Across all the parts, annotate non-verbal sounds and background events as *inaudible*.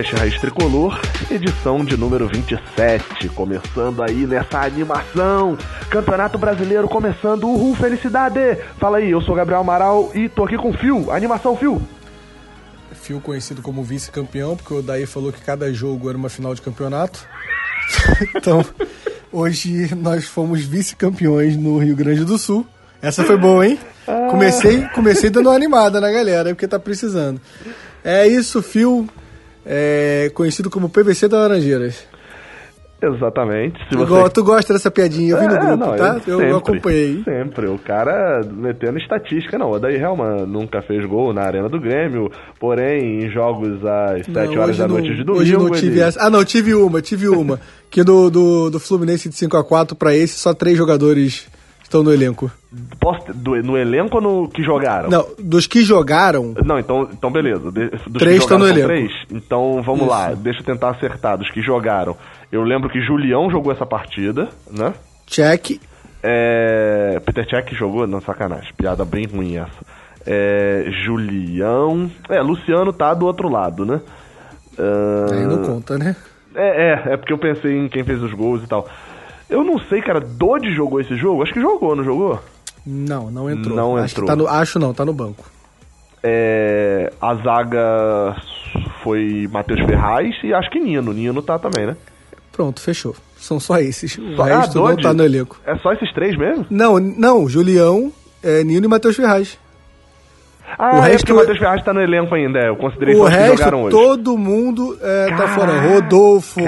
podcast Raiz Tricolor, edição de número 27, começando aí nessa animação. Campeonato Brasileiro começando, uhul, felicidade! Fala aí, eu sou Gabriel Amaral e tô aqui com o Fio, animação Fio. Fio conhecido como vice-campeão, porque o Daí falou que cada jogo era uma final de campeonato. *laughs* então, hoje nós fomos vice-campeões no Rio Grande do Sul. Essa foi boa, hein? Comecei, comecei dando uma animada na galera, porque tá precisando. É isso, Fio, é, conhecido como PVC da Laranjeiras. Exatamente. Se Tu, você... go- tu gosta dessa piadinha, eu vi no É, grupo, não, tá? eu Eu, sempre, acompanhei. Sempre. O cara metendo estatística, não. O Daí Helman nunca fez gol na Arena do Grêmio, porém, em jogos às 7 Não, horas da não- noite de domingo. Hoje não tive ele- essa. Ah, não, tive uma, tive uma. que do, do, do Fluminense de 5x4 pra esse, só três jogadores estão no elenco. Posso ter- do- no elenco ou no que jogaram? Não, dos que jogaram, Não, então, então beleza. De- Três estão no elenco. Três? Então vamos Isso. lá, deixa eu tentar acertar. Dos que jogaram. Eu lembro que Julião jogou essa partida, né? check. É... Peter Cech jogou? Não, sacanagem. Piada bem ruim essa. É... Julião. É, Luciano tá do outro lado, né? Ah, Aí não conta, né? É, é, é porque eu pensei em quem fez os gols e tal. Eu não sei, cara, Dodge jogou esse jogo? Acho que jogou, não jogou? Não, não entrou. Não acho entrou. Que tá no, acho não, tá no banco. É, a zaga foi Matheus Ferraz e acho que Nino. Nino tá também, né? Pronto, fechou. São só esses. O Só- resto ah, não tá no elenco. É só esses três mesmo? Não, não, Julião, é, Nino e Matheus Ferraz. Ah, O é resto- porque o Matheus Ferraz tá no elenco ainda. é, Eu considerei O só os que jogaram hoje. todo mundo é, tá fora. Rodolfo,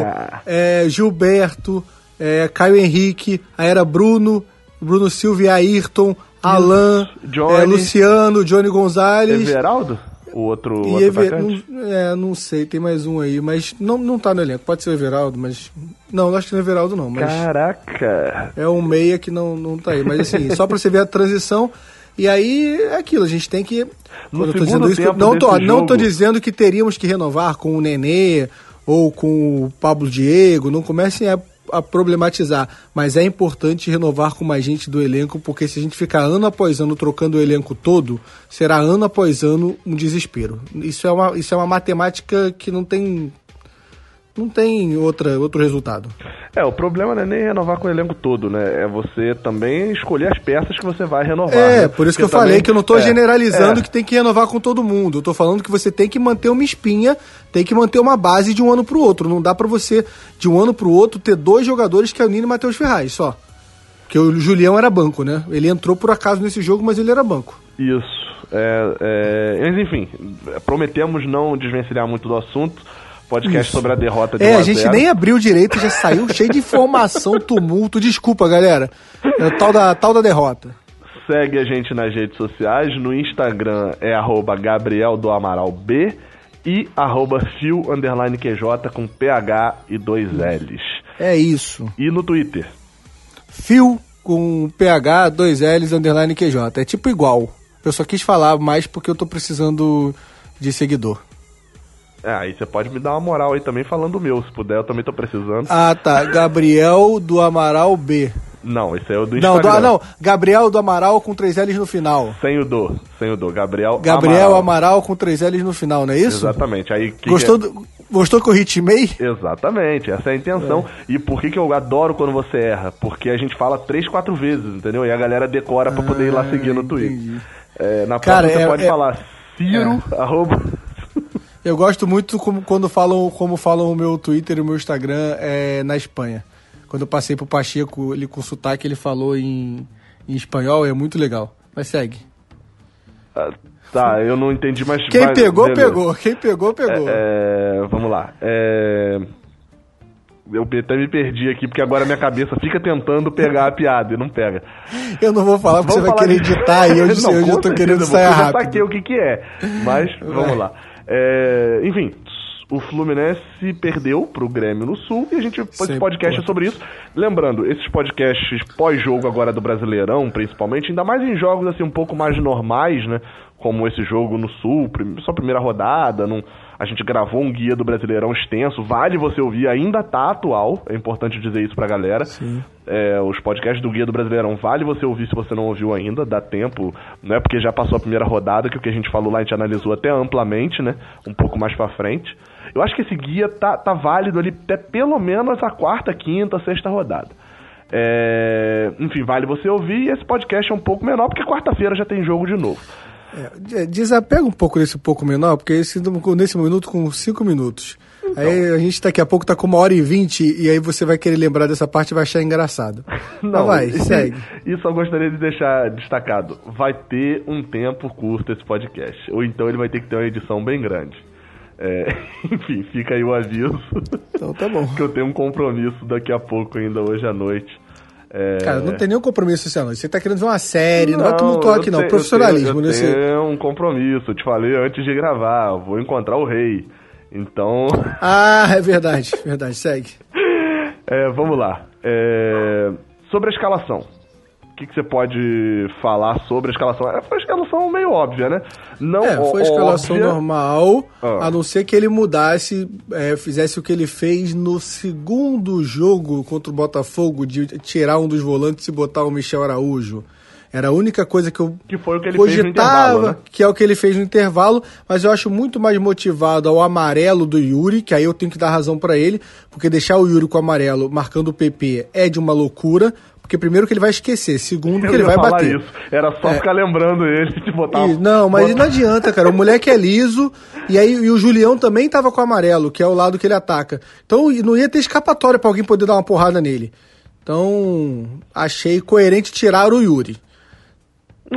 é, Gilberto, é, Caio Henrique, aí era Bruno, Bruno Silva e Ayrton, Alain, Johnny. é, Luciano, Johnny Gonzalez. Everaldo? O outro, E outro Ever, não, é, não sei, tem mais um aí, mas não, não tá no elenco. Pode ser o Everaldo, mas. Não, não acho que não é Everaldo, não. Mas Caraca. é um meia que não, não tá aí. Mas assim, *laughs* só pra você ver a transição. E aí é aquilo, a gente tem que. No eu tô dizendo isso, não tô, desse não tô jogo- dizendo que teríamos que renovar com o Nenê ou com o Pablo Diego. Não comecem a, a problematizar. Mas é importante renovar com mais gente do elenco, porque se a gente ficar ano após ano trocando o elenco todo, será ano após ano um desespero. Isso é uma, isso é uma matemática que não tem. Não tem outra, outro resultado. É, o problema não é nem renovar com o elenco todo, né? É você também escolher as peças que você vai renovar. É, né? por isso que eu Porque falei também- que eu não tô é, generalizando é. que tem que renovar com todo mundo. Eu tô falando que você tem que manter uma espinha, tem que manter uma base de um ano pro outro. Não dá pra você, de um ano pro outro, ter dois jogadores que é o Nino e Matheus Ferraz, só. Porque o Julião era banco, né? Ele entrou por acaso nesse jogo, mas ele era banco. Isso. É, é, Mas enfim, prometemos não desvencilhar muito do assunto. Podcast Isso. sobre a derrota de 1 É, a gente 0. nem abriu direito, já saiu cheio de informação, *laughs* tumulto. Desculpa, galera. É o tal da, tal da derrota. Segue a gente nas redes sociais. No Instagram é arroba Gabriel do Amaral B e arroba fio underline QJ com PH e dois L's. É isso. E no Twitter. Fio com PH, dois L's, underline QJ. É tipo igual. Eu só quis falar mais porque eu tô precisando de seguidor. É, aí você pode me dar uma moral aí também falando o meu, se puder, eu também tô precisando. Ah, tá. Gabriel do Amaral B. Não, esse é o do Não, Instagram. do, ah, não. Gabriel do Amaral com três L's no final. Sem o do, sem o do. Gabriel Gabriel Amaral. Amaral, com três L's no final, não é isso? Exatamente. Aí, que Gostou, que do, gostou que eu ritmei? é? Exatamente, essa é a intenção. E por que, que eu adoro quando você erra? Porque a gente fala três, quatro vezes, entendeu? E a galera decora pra poder ir lá seguir no Twitter. É, na Cara, próxima você é- pode é- falar Ciro, arroba... Eu gosto muito como, quando falam como falam o meu Twitter e o meu Instagram é, na Espanha. Quando eu passei pro Pacheco, ele com sotaque, ele falou em, em espanhol, é muito legal. Mas segue. Ah, Tá, eu não entendi, mas... Quem vai- pegou, beleza. pegou. Quem pegou, pegou. É, vamos lá. É, Eu até me perdi aqui, porque agora minha cabeça fica tentando pegar a piada e não pega. Eu não vou falar porque Vamos você vai falar querer de- editar e hoje, *laughs* Não, eu tô certeza, querendo eu sair vou- Eu já rápido. saquei o que que é, mas vamos lá. É, enfim, o Fluminense perdeu pro Grêmio no Sul e a gente fez Sempre podcast sobre isso. Lembrando, esses podcasts pós-jogo agora do Brasileirão, principalmente, ainda mais em jogos assim um pouco mais normais, né? Como esse jogo no Sul, só primeira rodada, não, A gente gravou um guia do Brasileirão extenso, vale você ouvir, ainda tá atual, é importante dizer isso pra galera. Sim. É, os podcasts do Guia do Brasileirão, vale você ouvir se você não ouviu ainda, dá tempo, não é porque já passou a primeira rodada, que o que a gente falou lá a gente analisou até amplamente, né? Um pouco mais pra frente. Eu acho que esse guia tá, tá válido ali até pelo menos a quarta, quinta, sexta rodada. É, enfim, vale você ouvir e esse podcast é um pouco menor, porque quarta-feira já tem jogo de novo. É, desapega um pouco desse pouco menor, porque esse, nesse minuto com cinco minutos. Então. Aí a gente daqui a pouco tá com uma hora e vinte e aí você vai querer lembrar dessa parte e vai achar engraçado. *laughs* Não, vai, segue. Isso eu gostaria de deixar destacado. Vai ter um tempo curto esse podcast. Ou então ele vai ter que ter uma edição bem grande. É, *laughs* enfim, fica aí o aviso. Então tá bom. *laughs* que eu tenho um compromisso daqui a pouco ainda hoje à noite. É... Cara, não tem nenhum compromisso esse ano. Você tá querendo ver uma série, não, não vai tumultuar aqui, não. Tenho, Profissionalismo, eu tenho, eu tenho um compromisso. Eu te falei antes de gravar. Vou encontrar o rei. Então. *laughs* Ah, é verdade, verdade. Segue. É, vamos lá. É... Sobre a escalação que, que você pode falar sobre a escalação? É, foi uma escalação meio óbvia, né? Não é, foi a escalação óbvia. normal, ah. a não ser que ele mudasse, é, fizesse o que ele fez no segundo jogo contra o Botafogo, de tirar um dos volantes e botar o Michel Araújo. Era a única coisa que eu que foi o que ele cogitava, fez né? que é o que ele fez no intervalo, mas eu acho muito mais motivado ao amarelo do Yuri, que aí eu tenho que dar razão para ele, porque deixar o Yuri com o amarelo marcando o PP é de uma loucura, porque primeiro que ele vai esquecer, segundo *laughs* eu que ele vai bater. Isso. Era só é. ficar lembrando ele de botar. E, não, mas botar... não adianta, cara. O moleque é liso e aí e o Julião também tava com o amarelo, que é o lado que ele ataca. Então não ia ter escapatória para alguém poder dar uma porrada nele. Então achei coerente tirar o Yuri.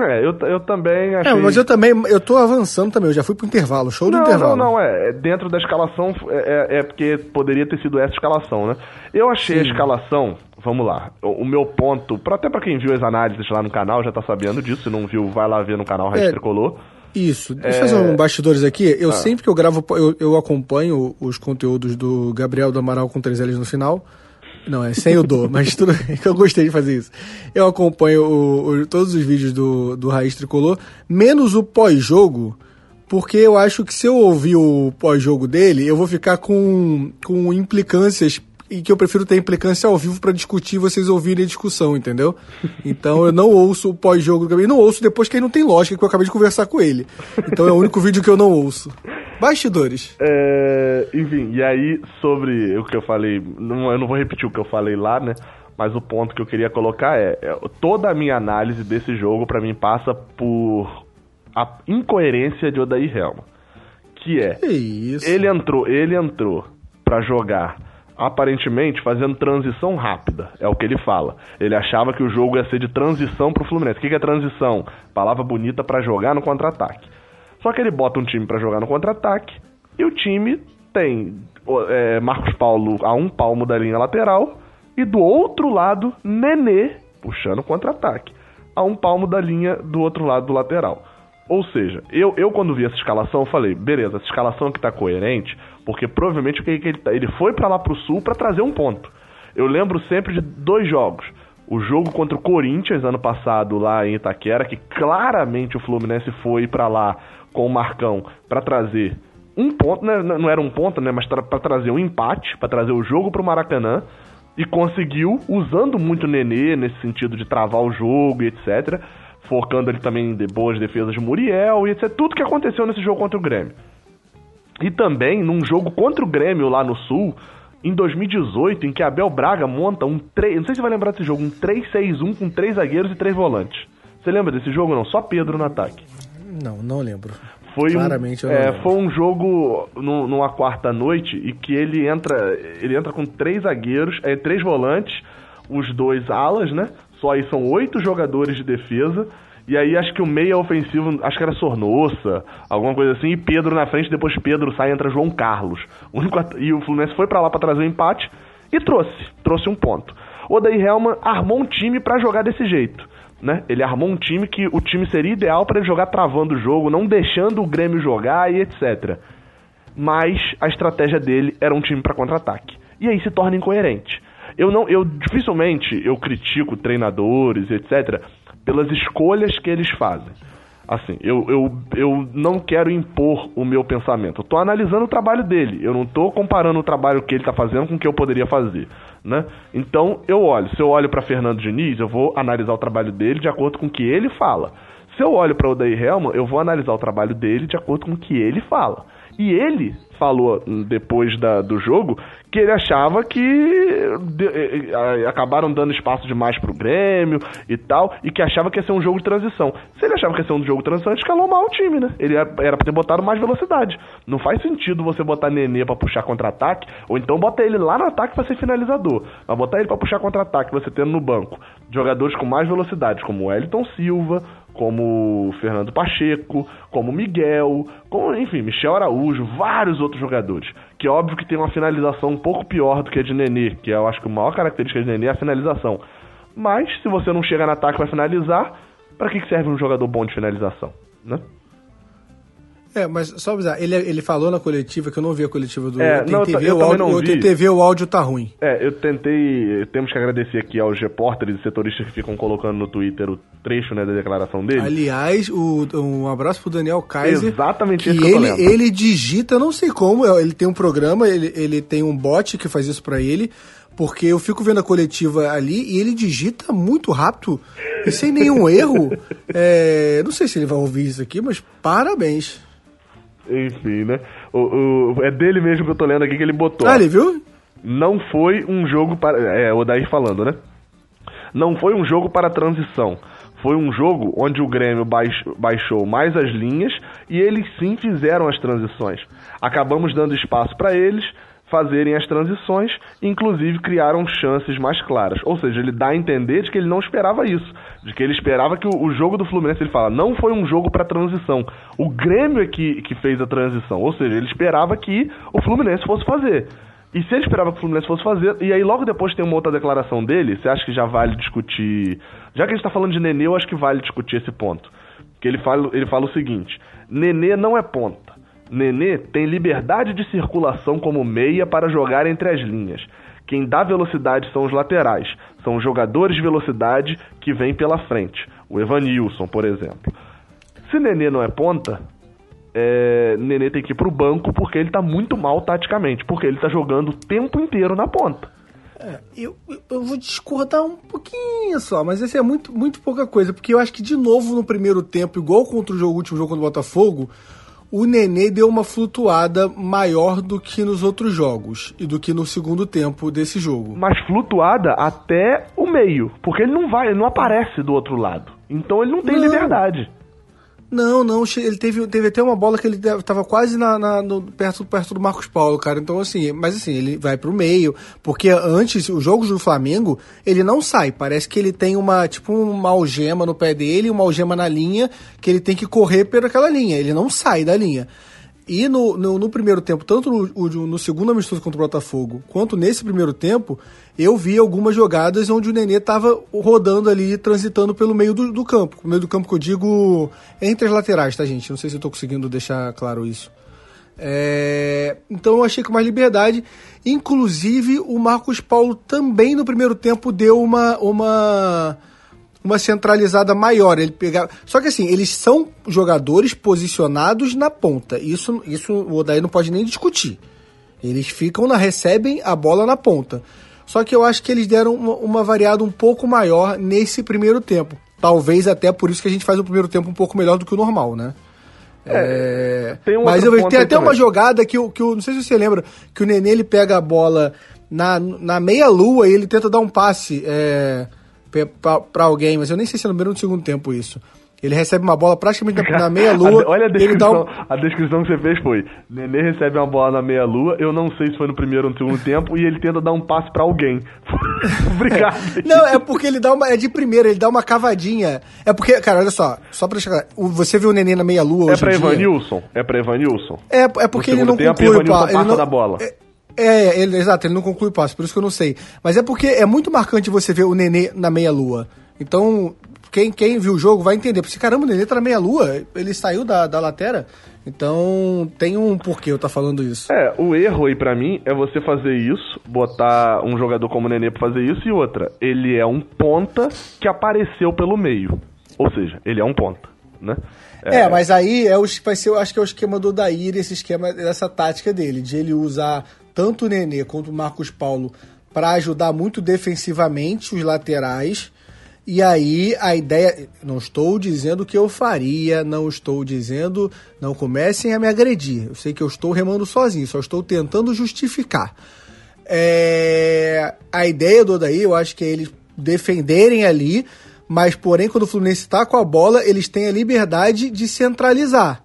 É, eu, eu também é, achei... É, mas eu também, eu tô avançando também, eu já fui pro intervalo, show do não, intervalo. Não, não, é, dentro da escalação, é, é, é porque poderia ter sido essa escalação, né? Eu achei Sim. a escalação, vamos lá, o, o meu ponto, pra, até pra quem viu as análises lá no canal já tá sabendo disso, se não viu, vai lá ver no canal Raiz é, Tricolor. Isso, deixa eu fazer um bastidores aqui, eu ah. sempre que eu gravo, eu, eu acompanho os conteúdos do Gabriel do Amaral com três L's no final, não, é sem o do, *laughs* mas tudo que eu gostei de fazer isso. Eu acompanho o, o, todos os vídeos do, do Raiz Tricolor, menos o pós-jogo, porque eu acho que se eu ouvir o pós-jogo dele, eu vou ficar com, com implicâncias e que eu prefiro ter implicância ao vivo para discutir vocês ouvirem a discussão, entendeu? Então eu não ouço o pós-jogo do Gabriel. Não ouço depois que aí não tem lógica, que eu acabei de conversar com ele. Então é o único vídeo que eu não ouço. Bastidores. É, enfim, e aí sobre o que eu falei, não, eu não vou repetir o que eu falei lá, né? Mas o ponto que eu queria colocar é, é toda a minha análise desse jogo para mim passa por a incoerência de Odair Helma, que é, que isso? ele entrou, ele entrou para jogar aparentemente fazendo transição rápida, é o que ele fala. Ele achava que o jogo ia ser de transição pro Fluminense. O que é transição? Palavra bonita para jogar no contra-ataque. Só que ele bota um time para jogar no contra-ataque e o time tem é, Marcos Paulo a um palmo da linha lateral e do outro lado Nenê puxando contra-ataque a um palmo da linha do outro lado do lateral. Ou seja, eu, eu quando vi essa escalação, falei, beleza, essa escalação aqui tá coerente, porque provavelmente ele, tá, ele foi para lá pro sul para trazer um ponto. Eu lembro sempre de dois jogos. O jogo contra o Corinthians ano passado lá em Itaquera, que claramente o Fluminense foi para lá com o Marcão para trazer um ponto, né, não era um ponto, né, mas para trazer um empate, para trazer o jogo para o Maracanã e conseguiu usando muito o Nenê nesse sentido de travar o jogo e etc, focando ele também em boas defesas de Muriel e etc, tudo que aconteceu nesse jogo contra o Grêmio. E também num jogo contra o Grêmio lá no Sul, em 2018, em que Abel Braga monta um 3, não sei se você vai lembrar desse jogo, um 3-6-1 com três zagueiros e três volantes. Você lembra desse jogo não? Só Pedro no ataque. Não, não lembro. Foi Claramente um, é, foi um jogo no, numa quarta noite e que ele entra, ele entra com três zagueiros, é, três volantes, os dois alas, né? Só aí são oito jogadores de defesa. E aí acho que o meia ofensivo, acho que era Sornossa, alguma coisa assim, e Pedro na frente, depois Pedro sai entra João Carlos. O único, e o Fluminense foi para lá para trazer o empate e trouxe, trouxe um ponto. O Odair Helman armou um time para jogar desse jeito né? Ele armou um time que o time seria ideal para ele jogar travando o jogo, não deixando o Grêmio jogar e etc. Mas a estratégia dele era um time para contra-ataque. E aí se torna incoerente. Eu não, eu dificilmente eu critico treinadores, etc, pelas escolhas que eles fazem. Assim, eu, eu, eu não quero impor o meu pensamento. Eu tô analisando o trabalho dele. Eu não tô comparando o trabalho que ele tá fazendo com o que eu poderia fazer, né? Então, eu olho. Se eu olho para Fernando Diniz, eu vou analisar o trabalho dele de acordo com o que ele fala. Se eu olho para Odair Helman, eu vou analisar o trabalho dele de acordo com o que ele fala. E ele falou depois da, do jogo que ele achava que de, eh, eh, acabaram dando espaço demais pro Grêmio e tal, e que achava que ia ser um jogo de transição. Se ele achava que ia ser um jogo de transição, ele escalou mal o time, né? Ele era, era pra ter botado mais velocidade. Não faz sentido você botar Nenê para puxar contra-ataque, ou então bota ele lá no ataque para ser finalizador. Mas botar ele para puxar contra-ataque, você tendo no banco jogadores com mais velocidade, como o Wellington Silva, como Fernando Pacheco, como Miguel, como, enfim, Michel Araújo, vários outros jogadores. Que é óbvio que tem uma finalização um pouco pior do que a de Nenê, que eu acho que a maior característica de Nenê é a finalização. Mas, se você não chega no ataque para finalizar, para que serve um jogador bom de finalização, né? É, mas só avisar, ele, ele falou na coletiva, que eu não vi a coletiva do... É, eu não, ver eu o áudio, não vi. Eu tentei ver, o áudio tá ruim. É, eu tentei... Temos que agradecer aqui aos repórteres e setoristas que ficam colocando no Twitter o trecho né, da declaração dele. Aliás, o, um abraço pro Daniel Kaiser. Exatamente isso que ele, ele digita, não sei como, ele tem um programa, ele, ele tem um bot que faz isso para ele, porque eu fico vendo a coletiva ali e ele digita muito rápido e sem nenhum erro. *laughs* É, não sei se ele vai ouvir isso aqui, mas parabéns. Enfim, né? O, o, é dele mesmo que eu tô lendo aqui que ele botou. Ah, ele viu? Não foi um jogo para. É, o Daí falando, né? Não foi um jogo para transição. Foi um jogo onde o Grêmio baixou mais as linhas e eles sim fizeram as transições. Acabamos dando espaço para eles, fazerem as transições, inclusive criaram chances mais claras. Ou seja, ele dá a entender de que ele não esperava isso, de que ele esperava que o, o jogo do Fluminense, ele fala, não foi um jogo para transição. O Grêmio é que, que fez a transição, ou seja, ele esperava que o Fluminense fosse fazer. E se ele esperava que o Fluminense fosse fazer, e aí logo depois tem uma outra declaração dele, você acha que já vale discutir. Já que a gente tá falando de Nenê, eu acho que vale discutir esse ponto. Que ele fala, ele fala o seguinte: Nenê não é ponta. Nenê tem liberdade de circulação como meia para jogar entre as linhas. Quem dá velocidade são os laterais, são os jogadores de velocidade que vêm pela frente. O Evanilson, por exemplo. Se Nenê não é ponta, é, Nenê tem que ir pro banco porque ele tá muito mal taticamente, porque ele tá jogando o tempo inteiro na ponta. É, eu, eu vou discordar um pouquinho só, mas esse é muito, muito pouca coisa, porque eu acho que de novo no primeiro tempo, igual contra o jogo, último jogo contra o Botafogo, o Nenê deu uma flutuada maior do que nos outros jogos e do que no segundo tempo desse jogo. Mas flutuada até o meio, porque ele não vai, ele não aparece do outro lado. Então ele não tem não. liberdade. Não, não, ele teve, teve até uma bola que ele tava quase na, na no, perto, perto do Marcos Paulo, cara. Então, assim, mas assim, ele vai pro meio, porque antes, os jogos do Flamengo, ele não sai. Parece que ele tem uma, tipo, uma algema no pé dele, uma algema na linha, que ele tem que correr por aquela linha. Ele não sai da linha. E no, no, no, primeiro tempo, tanto no, no, segundo amistoso contra o Botafogo, quanto nesse primeiro tempo, eu vi algumas jogadas onde o Nenê estava rodando ali, transitando pelo meio do, do, campo. O meio do campo que eu digo entre as laterais, tá, gente? Não sei se eu estou conseguindo deixar claro isso. É... Então eu achei com mais liberdade. Inclusive, o Marcos Paulo também no primeiro tempo deu uma. uma uma centralizada maior. Ele pegava... Só que assim, eles são jogadores posicionados na ponta. Isso, isso o Odaí não pode nem discutir. Eles ficam na. recebem a bola na ponta. Só que eu acho que eles deram uma, uma variada um pouco maior nesse primeiro tempo. Talvez até por isso que a gente faz o primeiro tempo um pouco melhor do que o normal, né? É, é... Um mas eu tem até também. uma jogada que, que eu não sei se você lembra, que o Nenê ele pega a bola na, na meia lua e ele tenta dar um passe. É para alguém, mas eu nem sei se é no primeiro ou no segundo tempo isso. Ele recebe uma bola praticamente na meia-lua. *laughs* Olha a descrição, um... a descrição que você fez foi: Nenê recebe uma bola na meia-lua, eu não sei se foi no primeiro ou no segundo tempo, e ele tenta dar um passe para alguém. *laughs* Obrigado. Não, é porque ele dá uma. É de primeira, ele dá uma cavadinha. É porque, cara, olha só, só pra chegar. Você viu o Nenê na meia-lua É pra Evanilson? É pra Evanilson? É, é porque ele não tempo, conclui o passe. Ele não, da bola. É, é, ele, exato, ele não conclui o passe, por isso que eu não sei. Mas é porque é muito marcante você ver o Nenê na meia-lua. Então, quem, quem viu o jogo vai entender. Porque, caramba, o Nenê tá na meia-lua, ele saiu da, da lateral. Então, tem um porquê eu tá falando isso. É, o erro aí para mim é você fazer isso, botar um jogador como o Nenê pra fazer isso, e outra, ele é um ponta que apareceu pelo meio. Ou seja, ele é um ponta. né? É, é, mas aí é o, vai ser, acho que é o esquema do Odair, esse esquema, essa tática dele, de ele usar tanto o Nenê quanto o Marcos Paulo para ajudar muito defensivamente os laterais. E aí a ideia, não estou dizendo que eu faria, não estou dizendo, não comecem a me agredir. Eu sei que eu estou remando sozinho, só estou tentando justificar. É, a ideia do Odaí, eu acho que é eles defenderem ali, mas porém quando o Fluminense está com a bola, eles têm a liberdade de centralizar.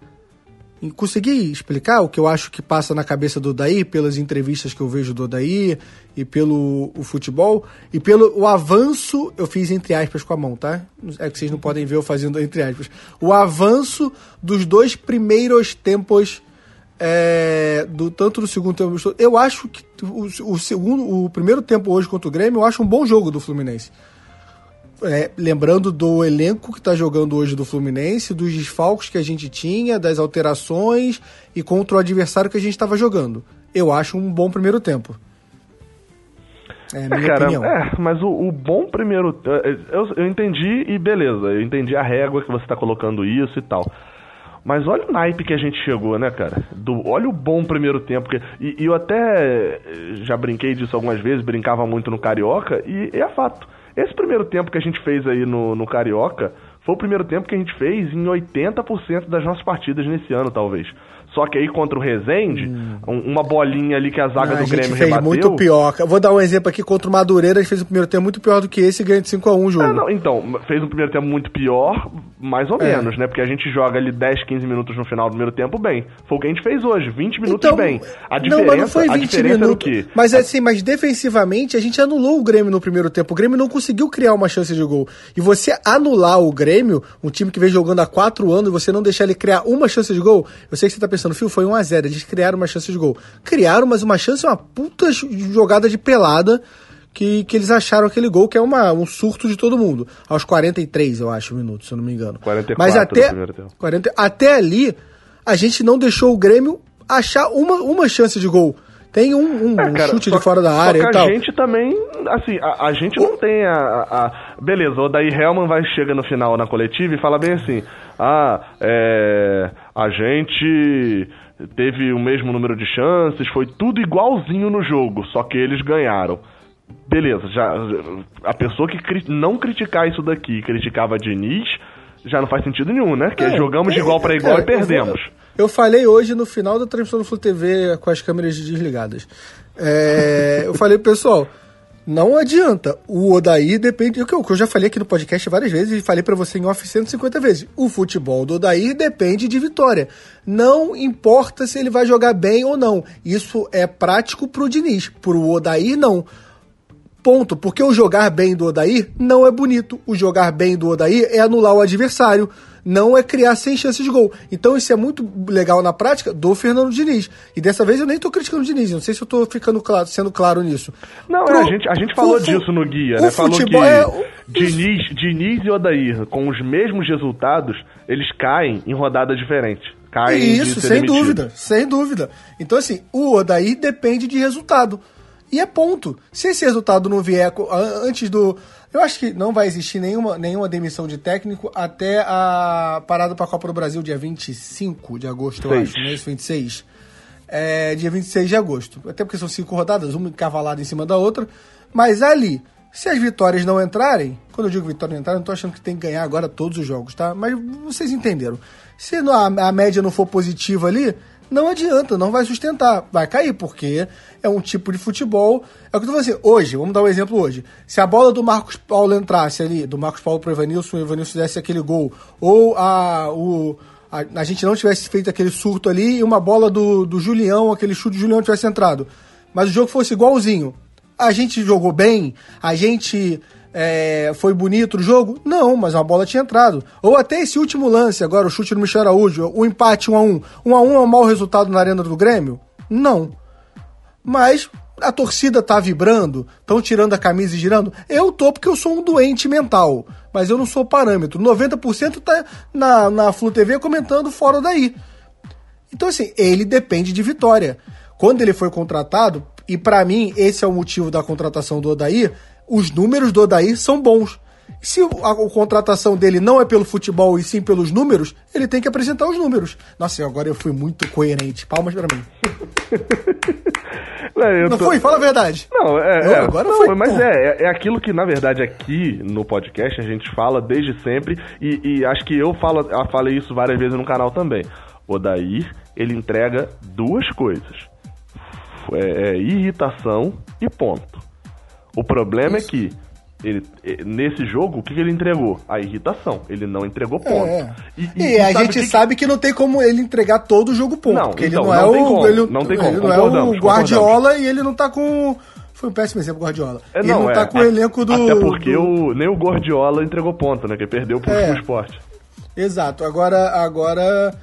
Consegui explicar o que eu acho que passa na cabeça do Daí, pelas entrevistas que eu vejo do Daí, e pelo o futebol, e pelo o avanço, eu fiz entre aspas com a mão, tá? É que vocês não podem ver eu fazendo entre aspas. O avanço dos dois primeiros tempos, é, do, tanto do segundo tempo. Eu acho que o, o, segundo, o primeiro tempo hoje contra o Grêmio, eu acho um bom jogo do Fluminense é, lembrando do elenco que está jogando hoje do Fluminense, dos desfalques que a gente tinha, das alterações e contra o adversário que a gente estava jogando. Eu acho um bom primeiro tempo. É, é cara, opinião. É, mas o, o, bom primeiro. É, eu, eu entendi e beleza, eu entendi a régua que você está colocando isso e tal. Mas olha o naipe que a gente chegou, né, cara? Do, olha o bom primeiro tempo. Que, e, e eu até já brinquei disso algumas vezes, brincava muito no Carioca, e é fato esse primeiro tempo que a gente fez aí no, no Carioca foi o primeiro tempo que a gente fez em 80% das nossas partidas nesse ano, talvez. Só que aí contra o Rezende, hum. uma bolinha ali que a zaga do Grêmio fez rebateu. muito pior. Eu vou dar um exemplo aqui contra o Madureira, a gente fez um primeiro tempo muito pior do que esse e ganha de 5x1 o jogo. É, não, então, fez um primeiro tempo muito pior, mais ou é. menos, né? Porque a gente joga ali 10, 15 minutos no final do primeiro tempo bem. Foi o que a gente fez hoje, 20 minutos então, bem. A diferença, não, mas não foi 20 a diferença minutos, quê? Mas assim, mas defensivamente a gente anulou o Grêmio no primeiro tempo. O Grêmio não conseguiu criar uma chance de gol. E você anular o Grêmio, um time que vem jogando há 4 anos, e você não deixar ele criar uma chance de gol, eu sei que você tá pensando, Fio, foi 1x0 0 Eles criaram uma chance de gol. Criaram, mas uma chance, uma puta jogada de pelada que, que eles acharam aquele gol, que é uma, um surto de todo mundo. Aos 43, eu acho, minutos, se eu não me engano. 44 mas até, 40, até ali, a gente não deixou o Grêmio achar uma, uma chance de gol. Tem um, um, é, cara, chute só, de fora da área e tal. a gente também, assim, a, a gente o... não tem a, a, Beleza, o daí Helman vai chega no final na coletiva e fala bem assim: ah, é, a gente teve o mesmo número de chances, foi tudo igualzinho no jogo, só que eles ganharam. Beleza, já a pessoa que cri não criticar isso daqui, criticava Diniz, já não faz sentido nenhum, né? Que é, jogamos de igual para igual é, e perdemos. Eu, eu, falei hoje no final da transmissão do Flu TV com as câmeras desligadas. É, eu falei, pessoal, não adianta. O Odaí depende. O que eu, eu já falei aqui no podcast várias vezes e falei para você em off 150 vezes. O futebol do Odaí depende de vitória. Não importa se ele vai jogar bem ou não. Isso é prático pro Diniz. Pro Odaí, não. Ponto. Porque o jogar bem do Odair não é bonito. O jogar bem do Odair é anular o adversário não é criar sem chances de gol. Então isso é muito legal na prática do Fernando Diniz. E dessa vez eu nem tô criticando o Diniz, não sei se eu tô ficando claro, sendo claro nisso. Não, Pro, a, gente, a gente falou o, disso no guia, né? Falou que é, o, Diniz, Diniz e Odair, com os mesmos resultados, eles caem em rodadas diferentes. Caem Isso, sem demitido. dúvida, sem dúvida. Então assim, o Odair depende de resultado. E é ponto. Se esse resultado não vier antes do eu acho que não vai existir nenhuma, nenhuma demissão de técnico até a parada para a Copa do Brasil, dia 25 de agosto, eu acho, né? 26. É, dia 26 de agosto. Até porque são cinco rodadas, uma encavalada em cima da outra. Mas ali, se as vitórias não entrarem, quando eu digo vitória não entrar, eu não tô achando que tem que ganhar agora todos os jogos, tá? Mas vocês entenderam. Se a média não for positiva ali, não adianta, não vai sustentar, vai cair, porque é um tipo de futebol. É o que eu tô falando assim, hoje, vamos dar um exemplo hoje. Se a bola do Marcos Paulo entrasse ali, do Marcos Paulo pro Evanilson, o Evanilson fizesse aquele gol, ou a, o, a, a, gente não tivesse feito aquele surto ali e uma bola do, do Julião, aquele chute do Julião tivesse entrado, mas o jogo fosse igualzinho, a gente jogou bem, a gente é, foi bonito o jogo? Não, mas uma bola tinha entrado. Ou até esse último lance, agora o chute do Michel Araújo, o empate 1 a 1 1 a 1 é um mau resultado na arena do Grêmio? Não. Mas a torcida tá vibrando, estão tirando a camisa e girando. Eu tô porque eu sou um doente mental, mas eu não sou parâmetro. 90% tá na, na Flu TV comentando fora daí. Então, assim, ele depende de vitória. Quando ele foi contratado, e para mim esse é o motivo da contratação do Odair, os números do Odair são bons. Se a, a, contratação dele não é pelo futebol e sim pelos números, ele tem que apresentar os números. Nossa, agora eu fui muito coerente. Palmas para mim. É, não tô... foi? Fala a verdade. Não, é. Eu, é agora não, foi. Mas é, é, é, aquilo que, na verdade, aqui no podcast a gente fala desde sempre. E, e acho que eu falo, eu falei isso várias vezes no canal também. O Dair, ele entrega duas coisas: é, é irritação e ponto. O problema isso. é que ele, nesse jogo, o que, ele entregou? A irritação. Ele não entregou ponto. É. E, e, e a gente que... sabe que não tem como ele entregar todo o jogo ponto. Não, porque então, ele não, não é o. Ele, não tem como. Ele não é o Guardiola e ele não tá com. Foi um péssimo exemplo, Guardiola. É, não, ele não tá é, com o elenco do. Até porque do... o, nem o Guardiola entregou ponto, né? Que perdeu pro é. esporte. Exato. Agora, agora.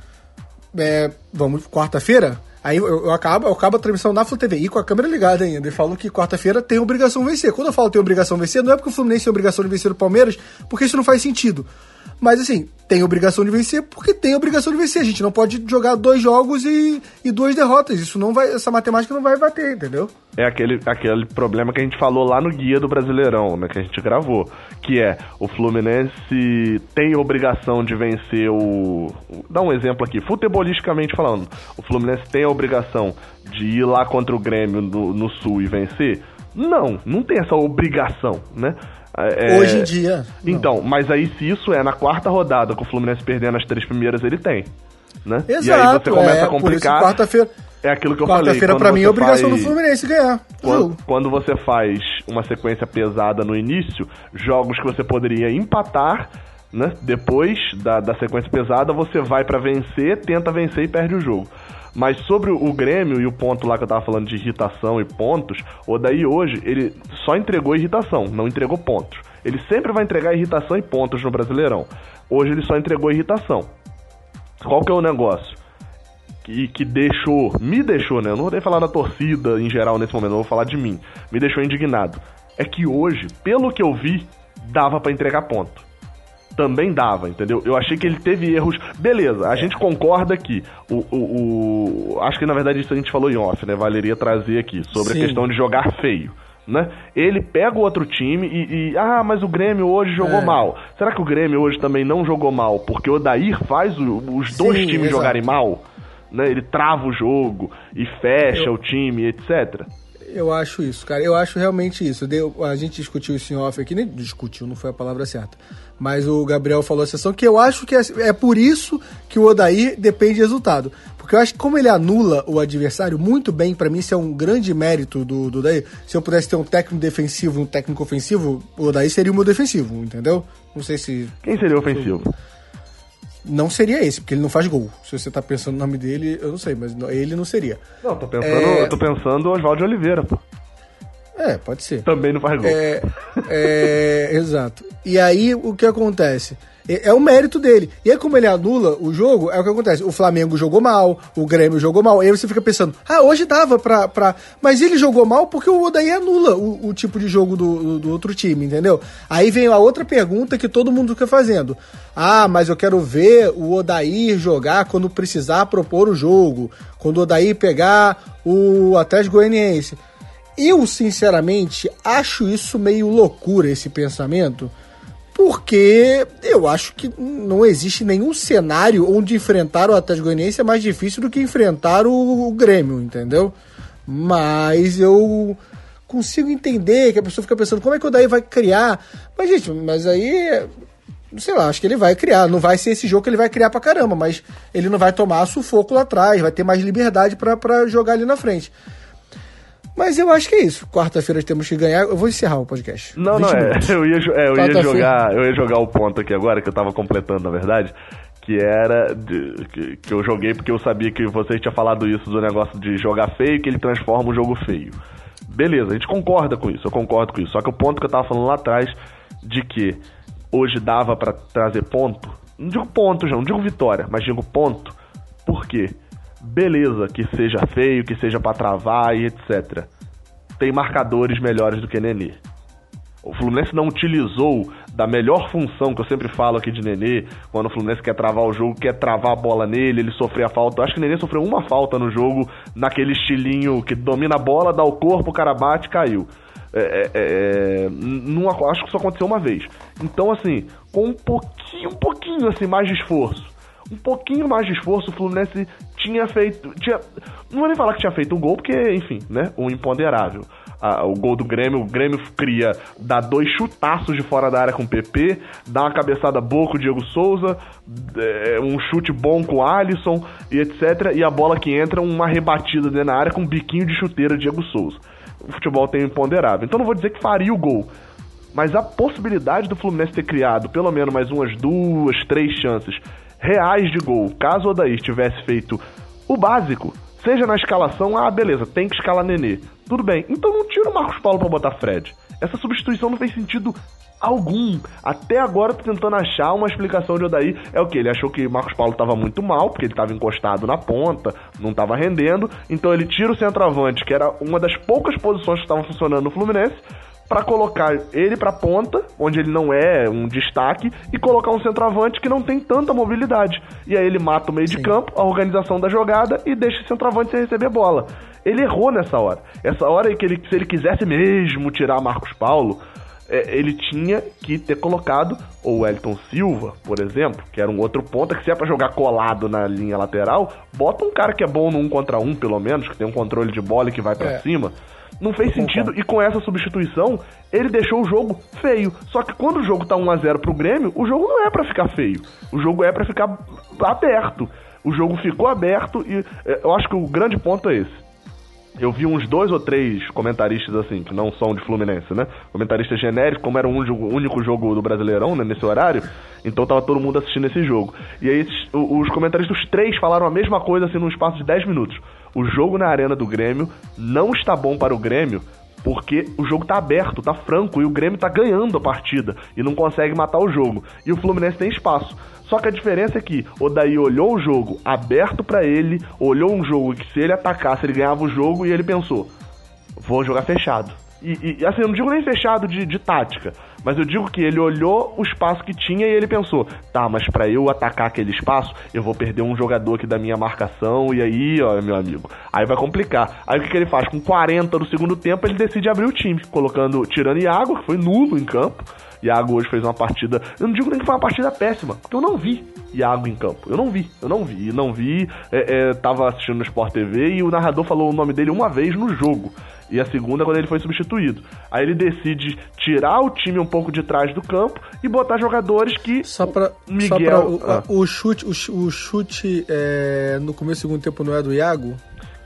É, vamos, quarta-feira? Aí eu, eu, acabo, eu acabo a transmissão na Flu TV com a câmera ligada ainda. E falo que quarta-feira tem obrigação vencer. Quando eu falo tem obrigação vencer, não é porque o Fluminense tem obrigação de vencer o Palmeiras, porque isso não faz sentido. Mas assim, tem obrigação de vencer porque tem obrigação de vencer. A gente não pode jogar dois jogos e, e duas derrotas. Isso não vai. Essa matemática não vai bater, entendeu? É aquele, aquele problema que a gente falou lá no guia do Brasileirão, né? Que a gente gravou. Que é o Fluminense tem obrigação de vencer o. Dá um exemplo aqui, futebolisticamente falando. O Fluminense tem a obrigação de ir lá contra o Grêmio no, no Sul e vencer? Não, não tem essa obrigação, né? É, Hoje em dia. Então, não. mas aí se isso é na quarta rodada com o Fluminense perdendo as três primeiras, ele tem. Né? Exato, e aí você começa é, a complicar. Quarta-feira. É aquilo que eu quarta falei. Quarta-feira pra mim é obrigação faz... do Fluminense ganhar. Quando, quando, você faz uma sequência pesada no início, jogos que você poderia empatar, né? Depois da, da sequência pesada, você vai para vencer, tenta vencer e perde o jogo. Mas sobre o Grêmio e o ponto lá que eu tava falando de irritação e pontos, o daí hoje ele só entregou irritação, não entregou pontos. Ele sempre vai entregar irritação e pontos no Brasileirão. Hoje ele só entregou irritação. Qual que é o negócio? Que, que deixou, me deixou, né? Eu não vou nem falar da torcida em geral nesse momento, eu vou falar de mim. Me deixou indignado. É que hoje, pelo que eu vi, dava para entregar ponto também dava, entendeu? Eu achei que ele teve erros. Beleza, a gente concorda que o, o, o, Acho que na verdade isso a gente falou em off, né? Valeria trazer aqui sobre Sim. a questão de jogar feio. Né? Ele pega o outro time e, e, Ah, mas o Grêmio hoje jogou é. mal. Será que o Grêmio hoje também não jogou mal? Porque o Odair faz o, os Sim, dois times exato. jogarem mal? Né? Ele trava o jogo e fecha Eu... o time, etc. Eu acho isso, cara. Eu acho realmente isso. Deu, a gente discutiu isso em off aqui, nem discutiu, não foi a palavra certa. Mas o Gabriel falou a sessão que eu acho que é, é por isso que o Odair depende de resultado. Porque eu acho que como ele anula o adversário muito bem, para mim isso é um grande mérito do, do Odair. Se eu pudesse ter um técnico defensivo e um técnico ofensivo, o Odair seria o meu defensivo, entendeu? Não sei se... Quem seria o ofensivo? Não seria esse, porque ele não faz gol. Se você tá pensando no nome dele, eu não sei, mas ele não seria. Não, tô pensando, é... eu tô pensando Oswaldo Oliveira, pô. É, pode ser. Também não faz gol. É, é, *laughs* exato. E aí, o que acontece? É, é o mérito dele. E aí, como ele anula o jogo, é o que acontece. O Flamengo jogou mal, o Grêmio jogou mal. E aí você fica pensando, ah, hoje dava pra. pra... Mas ele jogou mal porque o Odaí anula o, o tipo de jogo do, do, outro time, entendeu? Aí vem a outra pergunta que todo mundo fica fazendo. Ah, mas eu quero ver o Odair jogar quando precisar propor o jogo. Quando o Odair pegar o Atlético Goianiense. Eu, sinceramente, acho isso meio loucura, esse pensamento porque eu acho que não existe nenhum cenário onde enfrentar o Atlético Goianiense é mais difícil do que enfrentar o, o Grêmio, entendeu? Mas eu consigo entender que a pessoa fica pensando como é que o Daí vai criar. Mas, gente, mas aí sei lá, acho que ele vai criar. Não vai ser esse jogo que ele vai criar pra caramba, mas ele não vai tomar sufoco lá atrás, vai ter mais liberdade para jogar ali na frente. Mas eu acho que é isso. Quarta-feira temos que ganhar. Eu vou encerrar o podcast. Não, não, *laughs* é. Eu ia, é, eu ia jogar. Eu ia jogar o ponto aqui agora, que eu tava completando, na verdade. Que era. De, que, que eu joguei porque eu sabia que vocês tinham falado isso do negócio de jogar feio, que ele transforma o jogo feio. Beleza, a gente concorda com isso, eu concordo com isso. Só que o ponto que eu tava falando lá atrás, de que hoje dava para trazer ponto. Não digo ponto, já, não digo vitória, mas digo ponto. Por quê? Beleza que seja feio, que seja para travar e etc. Tem marcadores melhores do que Nenê. O Fluminense não utilizou da melhor função que eu sempre falo aqui de Nenê, quando o Fluminense quer travar o jogo, quer travar a bola nele, ele sofrer a falta. Eu acho que o Nenê sofreu uma falta no jogo, naquele estilinho que domina a bola, dá o corpo, o cara bate, caiu. É, é, é, não, acho que isso aconteceu uma vez. Então, assim, com um pouquinho, um pouquinho assim, mais de esforço. Um pouquinho mais de esforço, o Fluminense tinha feito. Tinha, não vou nem falar que tinha feito um gol, porque, enfim, né? Um imponderável. Ah, o gol do Grêmio, o Grêmio cria, dá dois chutaços de fora da área com o PP, dá uma cabeçada boa com o Diego Souza, é, um chute bom com o Alisson e etc. E a bola que entra, uma rebatida dentro da área com um biquinho de chuteira Diego Souza. O futebol tem imponderável. Então não vou dizer que faria o gol, mas a possibilidade do Fluminense ter criado pelo menos mais umas duas, três chances reais de gol, caso o Odair tivesse feito o básico, seja na escalação, ah, beleza, tem que escalar Nenê. Tudo bem, então não tira o Marcos Paulo para botar Fred. Essa substituição não fez sentido algum. Até agora tô tentando achar uma explicação de Odair. É o que? Ele achou que Marcos Paulo estava muito mal, porque ele estava encostado na ponta, não estava rendendo. Então ele tira o centroavante, que era uma das poucas posições que estavam funcionando no Fluminense, para colocar ele para ponta, onde ele não é um destaque, e colocar um centroavante que não tem tanta mobilidade. E aí ele mata o meio Sim. de campo, a organização da jogada e deixa o centroavante sem receber bola. Ele errou nessa hora. Essa hora que ele, se ele quisesse mesmo tirar Marcos Paulo, é, ele tinha que ter colocado o Wellington Silva, por exemplo, que era um outro ponta que se é para jogar colado na linha lateral, bota um cara que é bom no um contra um, pelo menos, que tem um controle de bola e que vai para é. cima. Não fez sentido e com essa substituição ele deixou o jogo feio. Só que quando o jogo tá 1 a 0 pro Grêmio, o jogo não é para ficar feio. O jogo é para ficar aberto. O jogo ficou aberto e é, eu acho que o grande ponto é esse. Eu vi uns dois ou três comentaristas assim, que não são de Fluminense, né? Comentaristas genéricos, como era o um único jogo do Brasileirão, né, nesse horário, então tava todo mundo assistindo esse jogo. E aí os comentaristas, os três, falaram a mesma coisa assim num espaço de 10 minutos o jogo na arena do Grêmio não está bom para o Grêmio porque o jogo tá aberto, tá franco e o Grêmio tá ganhando a partida e não consegue matar o jogo. E o Fluminense tem espaço. Só que a diferença é que o Daí olhou o jogo aberto para ele, olhou um jogo que se ele atacasse ele ganhava o jogo e ele pensou: vou jogar fechado. E, e assim, eu não digo nem fechado de, de tática, mas eu digo que ele olhou o espaço que tinha e ele pensou: tá, mas para eu atacar aquele espaço, eu vou perder um jogador aqui da minha marcação, e aí, ó, meu amigo, aí vai complicar. Aí o que, que ele faz? Com 40 do segundo tempo, ele decide abrir o time, colocando, tirando Iago, que foi nulo em campo. Iago hoje fez uma partida. Eu não digo nem que foi uma partida péssima, porque eu não vi Iago em campo. Eu não vi, eu não vi, não vi. É, é, tava assistindo no Sport TV e o narrador falou o nome dele uma vez no jogo e a segunda quando ele foi substituído. Aí ele decide tirar o time um pouco de trás do campo e botar jogadores que só para Miguel, só pra, o, ah. o, chute, o, o chute é, no começo do segundo tempo não é do Iago?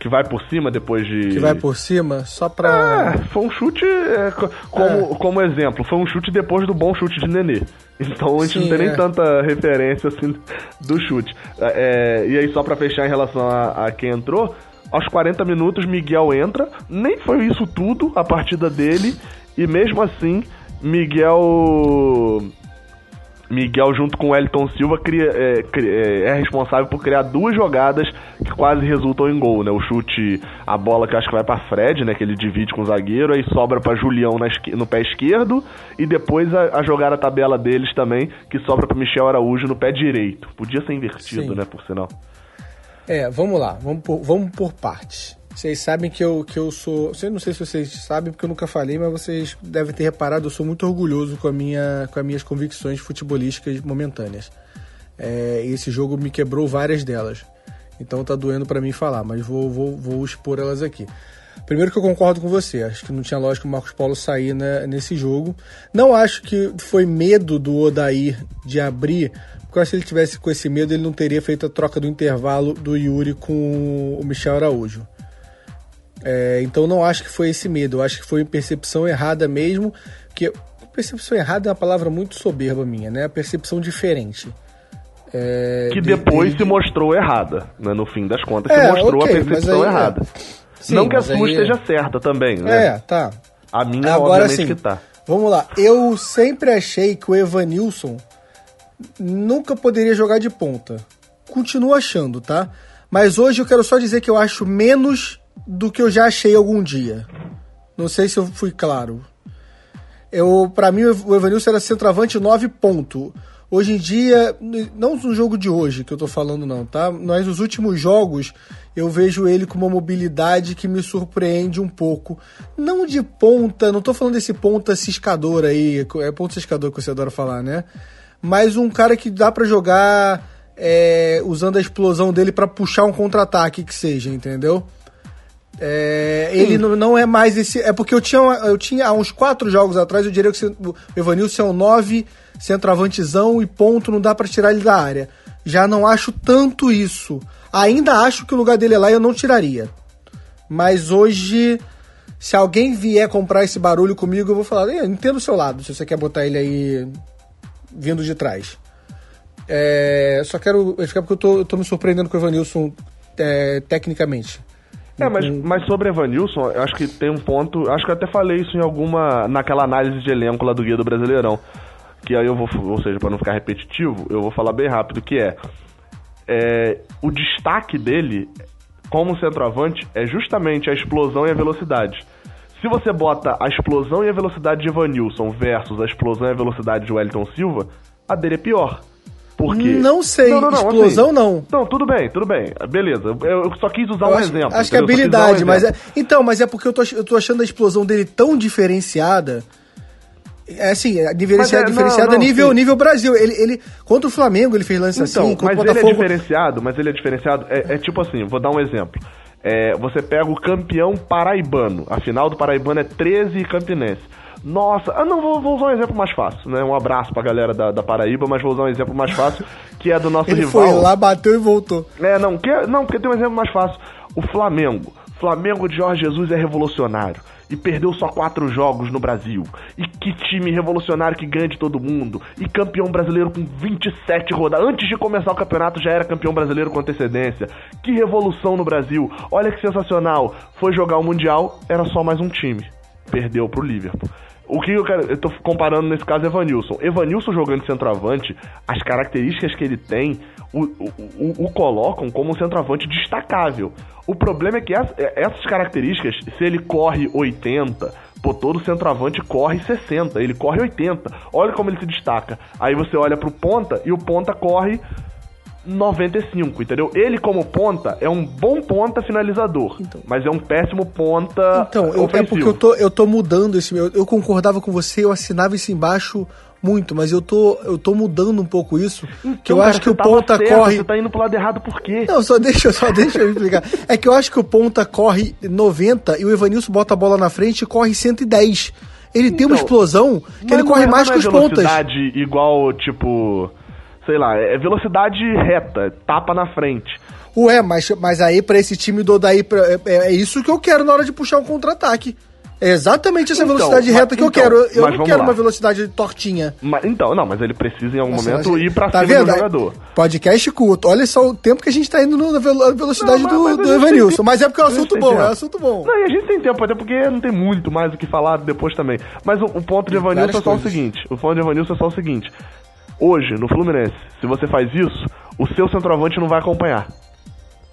que vai por cima depois de. Que vai por cima, só pra. É, foi um chute. É, como, é. como exemplo, foi um chute depois do bom chute de Nenê. Então a gente Sim, não tem nem é. tanta referência assim do chute. É, e aí, só pra fechar em relação a, a quem entrou, aos 40 minutos, Miguel entra. Nem foi isso tudo a partida dele. E mesmo assim, Miguel. Miguel, junto com o Elton Silva, cria, é, é, é, responsável por criar duas jogadas que quase resultam em gol, né? O chute, a bola que acho que vai para Fred, né? Que ele divide com o zagueiro, aí sobra para Julião na, no pé esquerdo, e depois a, a jogada a tabela deles também, que sobra para Michel Araújo no pé direito. Podia ser invertido, Sim. né? Por sinal. É, vamos lá, vamos por, vamos por partes. Vocês sabem que eu, que eu sou. Eu não sei se vocês sabem, porque eu nunca falei, mas vocês devem ter reparado, eu sou muito orgulhoso com, a minha, com as minhas convicções futebolísticas momentâneas. É, esse jogo me quebrou várias delas. Então tá doendo para mim falar, mas vou, vou, vou expor elas aqui. Primeiro que eu concordo com você, acho que não tinha lógica o Marcos Paulo sair né, nesse jogo. Não acho que foi medo do Odair de abrir porque eu acho que se ele tivesse com esse medo, ele não teria feito a troca do intervalo do Yuri com o Michel Araújo. É, então não acho que foi esse medo, eu acho que foi percepção errada mesmo, que percepção errada é uma palavra muito soberba minha, né? A percepção diferente. É, que depois de, de... se mostrou errada, né? No fim das contas, é, se mostrou okay, a percepção aí, é. errada. Sim, não que a sua aí... esteja certa também, né? É, tá. A minha, Agora, obviamente, sim, que tá. Vamos lá. Eu sempre achei que o Evanilson nunca poderia jogar de ponta. Continuo achando, tá? Mas hoje eu quero só dizer que eu acho menos do que eu já achei algum dia. Não sei se eu fui claro. Eu, para mim, o Evanilson era centroavante 9 ponto. Hoje em dia, não no jogo de hoje que eu tô falando não, tá? Mas nos últimos jogos eu vejo ele com uma mobilidade que me surpreende um pouco. Não de ponta, não tô falando desse ponta ciscador aí, é ponta ciscador que você adora falar, né? Mas um cara que dá para jogar é, usando a explosão dele para puxar um contra-ataque que seja, entendeu? É, ele não, não, é mais esse. É porque eu tinha, eu tinha há uns quatro jogos atrás, eu diria que o Evanilson é um 9 centroavantezão e ponto, não dá para tirar ele da área. Já não acho tanto isso. Ainda acho que o lugar dele é lá e eu não tiraria. Mas hoje, se alguém vier comprar esse barulho comigo, eu vou falar, entendo o seu lado, se você quer botar ele aí vindo de trás. É, só quero explicar porque eu tô, eu tô me surpreendendo com o Evanilson é, tecnicamente. É, mas, mas sobre Evanilson, eu acho que tem um ponto. Acho que eu até falei isso em alguma. naquela análise de elenco lá do Guia do Brasileirão que aí eu vou, ou seja, para não ficar repetitivo, eu vou falar bem rápido, que é, é o destaque dele como centroavante é justamente a explosão e a velocidade. Se você bota a explosão e a velocidade de Evanilson versus a explosão e a velocidade de Wellington Silva, a dele é pior. Porque... Não sei, não, não, não, explosão assim, não. Não, tudo bem, tudo bem. Beleza, eu só quis usar eu um acho, exemplo. Acho que é habilidade, um mas é... Então, mas é porque eu tô, eu tô achando a explosão dele tão diferenciada é assim, é é, diferenciado não, não, nível, nível Brasil. Ele, ele, contra o Flamengo, ele fez lance então, assim. Mas ele é diferenciado, mas ele é diferenciado. É, é tipo assim, vou dar um exemplo. É, você pega o campeão paraibano. A final do paraibano é 13 e Campinense. Nossa, ah, não, vou, vou, usar um exemplo mais fácil, né? Um abraço pra galera da, da Paraíba, mas vou usar um exemplo mais fácil, que é do nosso ele rival. Ele foi lá, bateu e voltou. É, não, que, não, porque tem um exemplo mais fácil. O Flamengo. Flamengo de Jorge Jesus é revolucionário e perdeu só quatro jogos no Brasil. E que time revolucionário que ganha de todo mundo. E campeão brasileiro com 27 rodadas. Antes de começar o campeonato já era campeão brasileiro com antecedência. Que revolução no Brasil. Olha que sensacional. Foi jogar o Mundial, era só mais um time. Perdeu pro Liverpool. O que eu quero. Eu tô comparando nesse caso Evanilson. Evanilson jogando de centroavante, as características que ele tem o, o, o, colocam como um centroavante destacável. O problema é que é, essas características, se ele corre 80, pô, todo centroavante corre 60, ele corre 80. Olha como ele se destaca. Aí você olha pro ponta e o ponta corre 95, entendeu? Ele, como ponta, é um bom ponta finalizador, então. mas é um péssimo ponta. Então, eu, é porque eu tô, eu tô mudando esse meu. Eu concordava com você, eu assinava isso embaixo muito, mas eu tô, eu tô mudando um pouco isso. Então, que eu cara, acho que o ponta certo, corre. Você tá indo pro lado errado por quê? Não, só deixa, só deixa eu explicar. É que eu acho que o ponta corre 90 e o Evanilson bota a bola na frente e corre 110. Ele então, tem uma então, explosão que ele corre mais é que os pontas. velocidade igual, tipo sei lá, é velocidade reta, tapa na frente. Ué, mas, mas aí para esse time do Odaí, é, é, é, isso que eu quero na hora de puxar um contra-ataque. É exatamente essa então, velocidade mas, reta que então, eu quero. Eu não quero lá. uma velocidade tortinha. Mas, então, não, mas ele precisa em algum Nossa, momento ir pra tá cima vendo? do jogador. Podcast culto. Olha só o tempo que a gente tá indo na velocidade não, mas, do, do Evanilson. Mas é porque é um assunto bom, tempo. é um assunto bom. Não, e a gente tem tempo, até porque não tem muito mais o que falar depois também. Mas o, o ponto de Evanilson é só coisas. o seguinte. O ponto de Evanilson é só o seguinte. Hoje, no Fluminense, se você faz isso, o seu centroavante não vai acompanhar.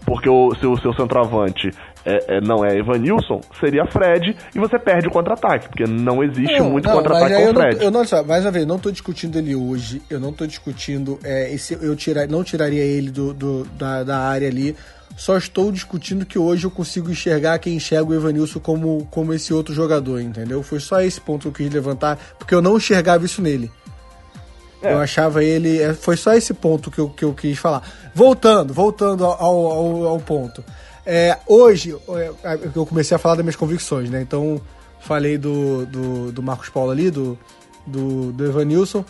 Porque o, se o seu centroavante é, é, não é Evanilson, seria Fred e você perde o contra-ataque, porque não existe não, muito contra-ataque com o Fred. Não, eu não, mais uma vez, não estou discutindo ele hoje, eu não estou discutindo, é, esse, eu tirar, não tiraria ele do, do da, da área ali, só estou discutindo que hoje eu consigo enxergar quem enxerga o Evanilson como, como esse outro jogador, entendeu? Foi só esse ponto que eu quis levantar, porque eu não enxergava isso nele. É. Eu achava ele. É, foi só esse ponto que eu, que eu quis falar. Voltando, voltando ao, ao, ao ponto. É, hoje, é, eu comecei a falar das minhas convicções, né? Então, falei do, do, do Marcos Paulo ali, do, do, do Evanilson.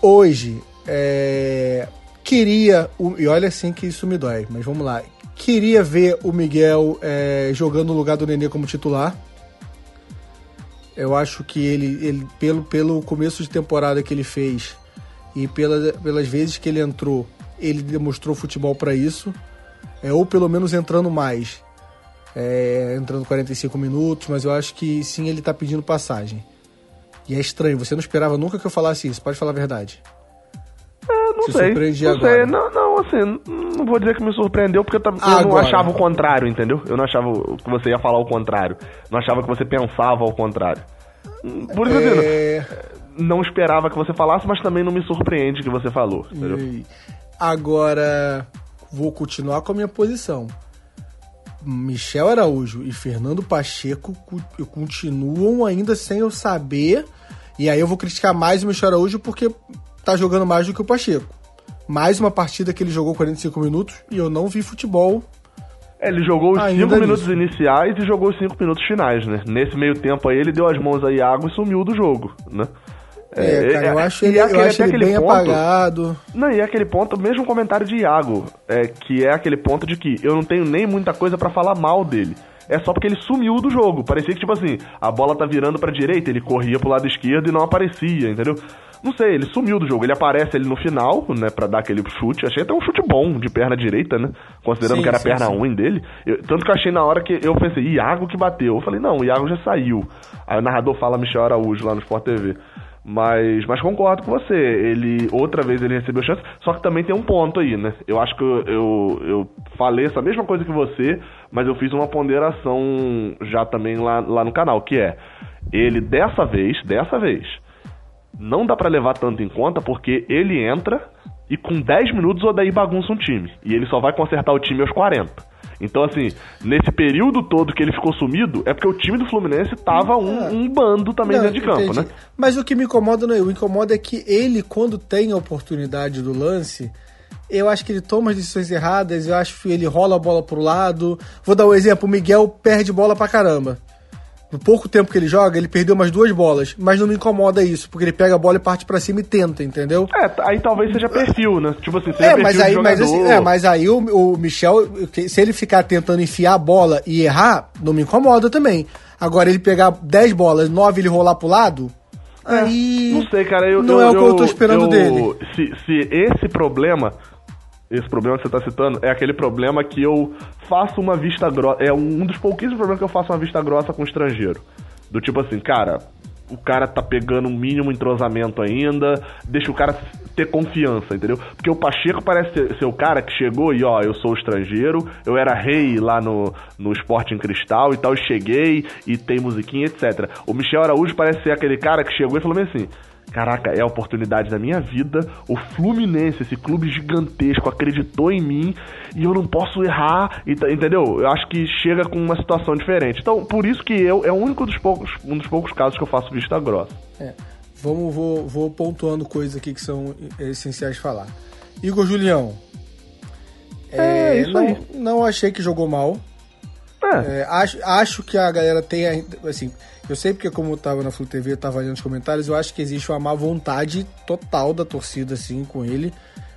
Hoje, é, queria. E olha assim que isso me dói, mas vamos lá. Queria ver o Miguel é, jogando no lugar do Nenê como titular. Eu acho que ele, ele pelo, pelo começo de temporada que ele fez e pela, pelas vezes que ele entrou, ele demonstrou futebol para isso. É, ou pelo menos entrando mais. É, entrando 45 minutos, mas eu acho que sim, ele tá pedindo passagem. E é estranho, você não esperava nunca que eu falasse isso, pode falar a verdade. É, não Se sei. não agora. sei. Não, não, assim, não vou dizer que me surpreendeu, porque eu, eu não achava o contrário, entendeu? Eu não achava que você ia falar o contrário. Não achava que você pensava ao contrário. Por isso é... não esperava que você falasse, mas também não me surpreende que você falou. Agora, vou continuar com a minha posição. Michel Araújo e Fernando Pacheco continuam ainda sem eu saber. E aí eu vou criticar mais o Michel Araújo porque tá jogando mais do que o Pacheco. Mais uma partida que ele jogou 45 minutos e eu não vi futebol. É, ele jogou os 5 minutos iniciais e jogou os 5 minutos finais, né? Nesse meio tempo aí ele deu as mãos a Iago e sumiu do jogo, né? É, é, cara, eu é, acho ele, aquele, eu acho ele bem ponto, apagado. Não, e é aquele ponto, mesmo comentário de Iago, é, que é aquele ponto de que eu não tenho nem muita coisa para falar mal dele. É só porque ele sumiu do jogo. Parecia que, tipo assim, a bola tá virando pra direita, ele corria pro lado esquerdo e não aparecia, entendeu? Não sei, ele sumiu do jogo. Ele aparece ali no final, né, pra dar aquele chute. Achei até um chute bom de perna direita, né? Considerando sim, que era a perna sim. ruim dele. Eu, tanto que eu achei na hora que eu pensei, Iago que bateu. Eu falei, não, o Iago já saiu. Aí o narrador fala Michel Araújo lá no Sport TV. Mas, mas concordo com você. Ele outra vez ele recebeu chance, só que também tem um ponto aí, né? Eu acho que eu, eu, eu, falei essa mesma coisa que você, mas eu fiz uma ponderação já também lá, lá no canal, que é ele dessa vez, dessa vez, não dá para levar tanto em conta porque ele entra e com 10 minutos o Odaí bagunça um time. E ele só vai consertar o time aos 40. Então, assim, nesse período todo que ele ficou sumido, é porque o time do Fluminense tava um, é. um bando também não, dentro de campo, entendi. né? Mas o que me incomoda não é, o incomoda é que ele, quando tem a oportunidade do lance, eu acho que ele toma as decisões erradas, eu acho que ele rola a bola pro lado. Vou dar um exemplo, o Miguel perde bola pra caramba no pouco tempo que ele joga, ele perdeu umas duas bolas. Mas não me incomoda isso, porque ele pega a bola e parte para cima e tenta, entendeu? É, aí talvez seja perfil, né? Tipo assim, seja é, mas aí, mas assim, é, mas aí o, o Michel, se ele ficar tentando enfiar a bola e errar, não me incomoda também. Agora, ele pegar 10 bolas, 9 ele rolar pro lado, é, aí. Não sei, cara. Eu, não eu, é o que eu, eu tô esperando eu, dele. Se, se esse problema esse problema que você está citando é aquele problema que eu faço uma vista grossa. É um dos pouquíssimos problemas que eu faço uma vista grossa com o estrangeiro. Do tipo assim, cara, o cara tá pegando um mínimo entrosamento ainda, deixa o cara ter confiança, entendeu? Porque o Pacheco parece ser, o cara que chegou e, ó, eu sou estrangeiro, eu era rei lá no, no em Cristal e tal, e cheguei e tem musiquinha, etc. O Michel Araújo parece ser aquele cara que chegou e falou assim caraca, é a oportunidade da minha vida. O Fluminense, esse clube gigantesco, acreditou em mim e eu não posso errar, entendeu? Eu acho que chega com uma situação diferente. Então, por isso que eu é o único dos poucos, um dos poucos casos que eu faço vista grossa. É. Vamos, vou, vou pontuando coisas aqui que são essenciais de falar. Igor Julião. É, é isso não, aí. Não achei que jogou mal. É. É, acho, acho que a galera tem, assim, eu sei porque como eu tava na Flu TV, eu tava olhando os comentários, eu acho que existe uma má vontade total da torcida, assim, com ele.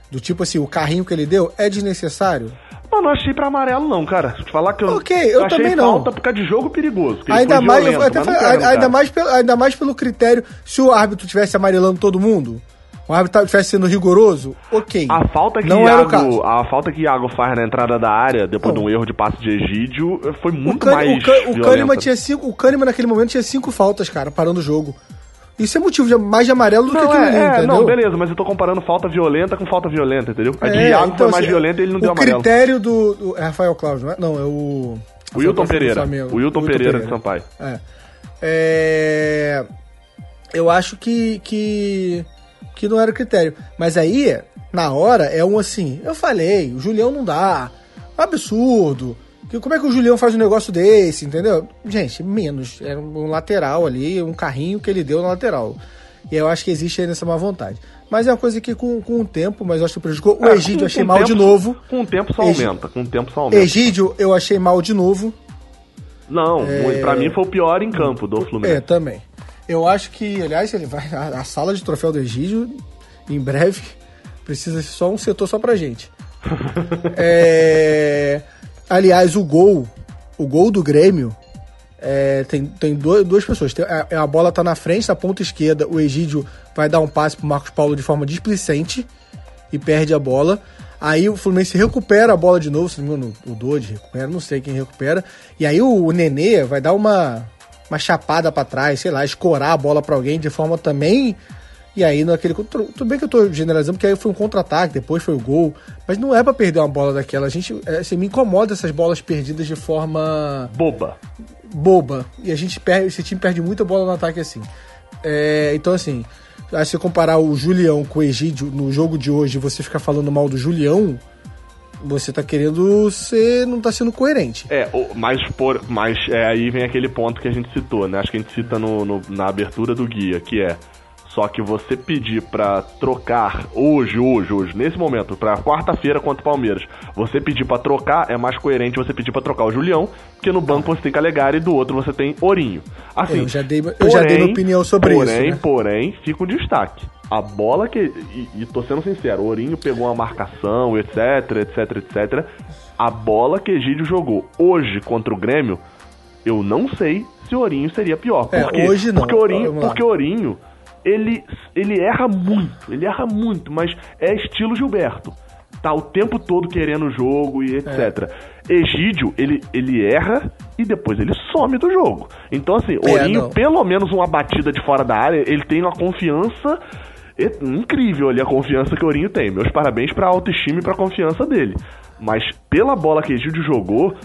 Do tipo assim, o carrinho que ele deu é desnecessário? Eu não achei pra amarelo, não, cara. Falar que eu. Ok, eu, eu também não. falta por causa de jogo perigoso. Ainda mais, violento, falei, ainda, mais pelo, ainda mais pelo critério. Se o árbitro tivesse amarelando todo mundo, o árbitro estivesse sendo rigoroso, ok. A falta que não Iago, era o caso. A falta que Iago faz na entrada da área, depois não. de um erro de passe de Egídio, foi muito o mais. O, o Kahneman tinha cinco. O Kahneman naquele momento tinha cinco faltas, cara, parando o jogo. Isso é motivo de, mais de amarelo do não, que aquilo é, ali, é, entendeu? Não, beleza, mas eu tô comparando falta violenta com falta violenta, entendeu? A de é, Iago então, foi mais assim, violenta e ele não deu amarelo. O critério do, do, É Rafael Cláudio, não é? Não, é o... O Wilton Pereira. O Wilton, Wilton Pereira, Pereira de Sampaio. É. é. Eu acho que, que que não era o critério. Mas aí, na hora, é um assim, eu falei, o Julião não dá. Absurdo. Como é que o Julião faz um negócio desse, entendeu? Gente, menos. Era um lateral ali, um carrinho que ele deu na lateral. E eu acho que existe aí nessa má vontade. Mas é uma coisa que com, com o tempo, mas eu acho que prejudicou. O é, Egídio eu achei mal tempo, de novo. Com o tempo só aumenta. Com o tempo só aumenta. Egídio eu achei mal de novo. Não, é... pra mim foi o pior em campo do Fluminense. É, também. Eu acho que, aliás, ele vai. A, a sala de troféu do Egídio, em breve, precisa ser só um setor só pra gente. *laughs* é, aliás, o gol, o gol do Grêmio, é, tem, tem duas, duas pessoas. Tem, a, a, bola tá na frente, na ponta esquerda. O Egídio vai dar um passe pro Marcos Paulo de forma displicente e perde a bola. Aí o Fluminense recupera a bola de novo, se não me engano, o Dodge recupera, não sei quem recupera. E aí o, o Nenê vai dar uma uma chapada para trás, sei lá, escorar a bola para alguém de forma também E aí, naquele. Tudo bem que eu tô generalizando, porque aí foi um contra-ataque, depois foi o gol. Mas não é para perder uma bola daquela. A gente. É, assim, me incomoda essas bolas perdidas de forma. Boba. Boba. E a gente perde. Esse time perde muita bola no ataque assim. É, então, assim. Se você comparar o Julião com o Egídio no jogo de hoje, você ficar falando mal do Julião, você tá querendo ser. não tá sendo coerente. É, mas, por, mas é, aí vem aquele ponto que a gente citou, né? Acho que a gente cita no, no na abertura do guia, que é só que você pedir para trocar hoje, hoje, hoje, nesse momento, para quarta-feira contra o Palmeiras, você pedir para trocar, é mais coerente você pedir para trocar o Julião, porque no banco você tem Calegari e do outro você tem Ourinho. Assim, eu já dei, eu porém, já dei minha opinião sobre porém, isso. Né? Porém, fica um destaque. A bola que. E, e tô sendo sincero, o Ourinho pegou uma marcação, etc, etc, etc. A bola que Egídio jogou hoje contra o Grêmio, eu não sei se o Ourinho seria pior. É, hoje não. Porque Ourinho, porque Ourinho ele, ele erra muito, ele erra muito, mas é estilo Gilberto. Tá o tempo todo querendo o jogo e etc. É. Egídio, ele, ele erra e depois ele some do jogo. Então, assim, é, Ourinho, pelo menos uma batida de fora da área, ele tem uma confiança incrível ali, a confiança que o Ourinho tem. Meus parabéns pra autoestima e pra confiança dele. Mas pela bola que Egídio jogou,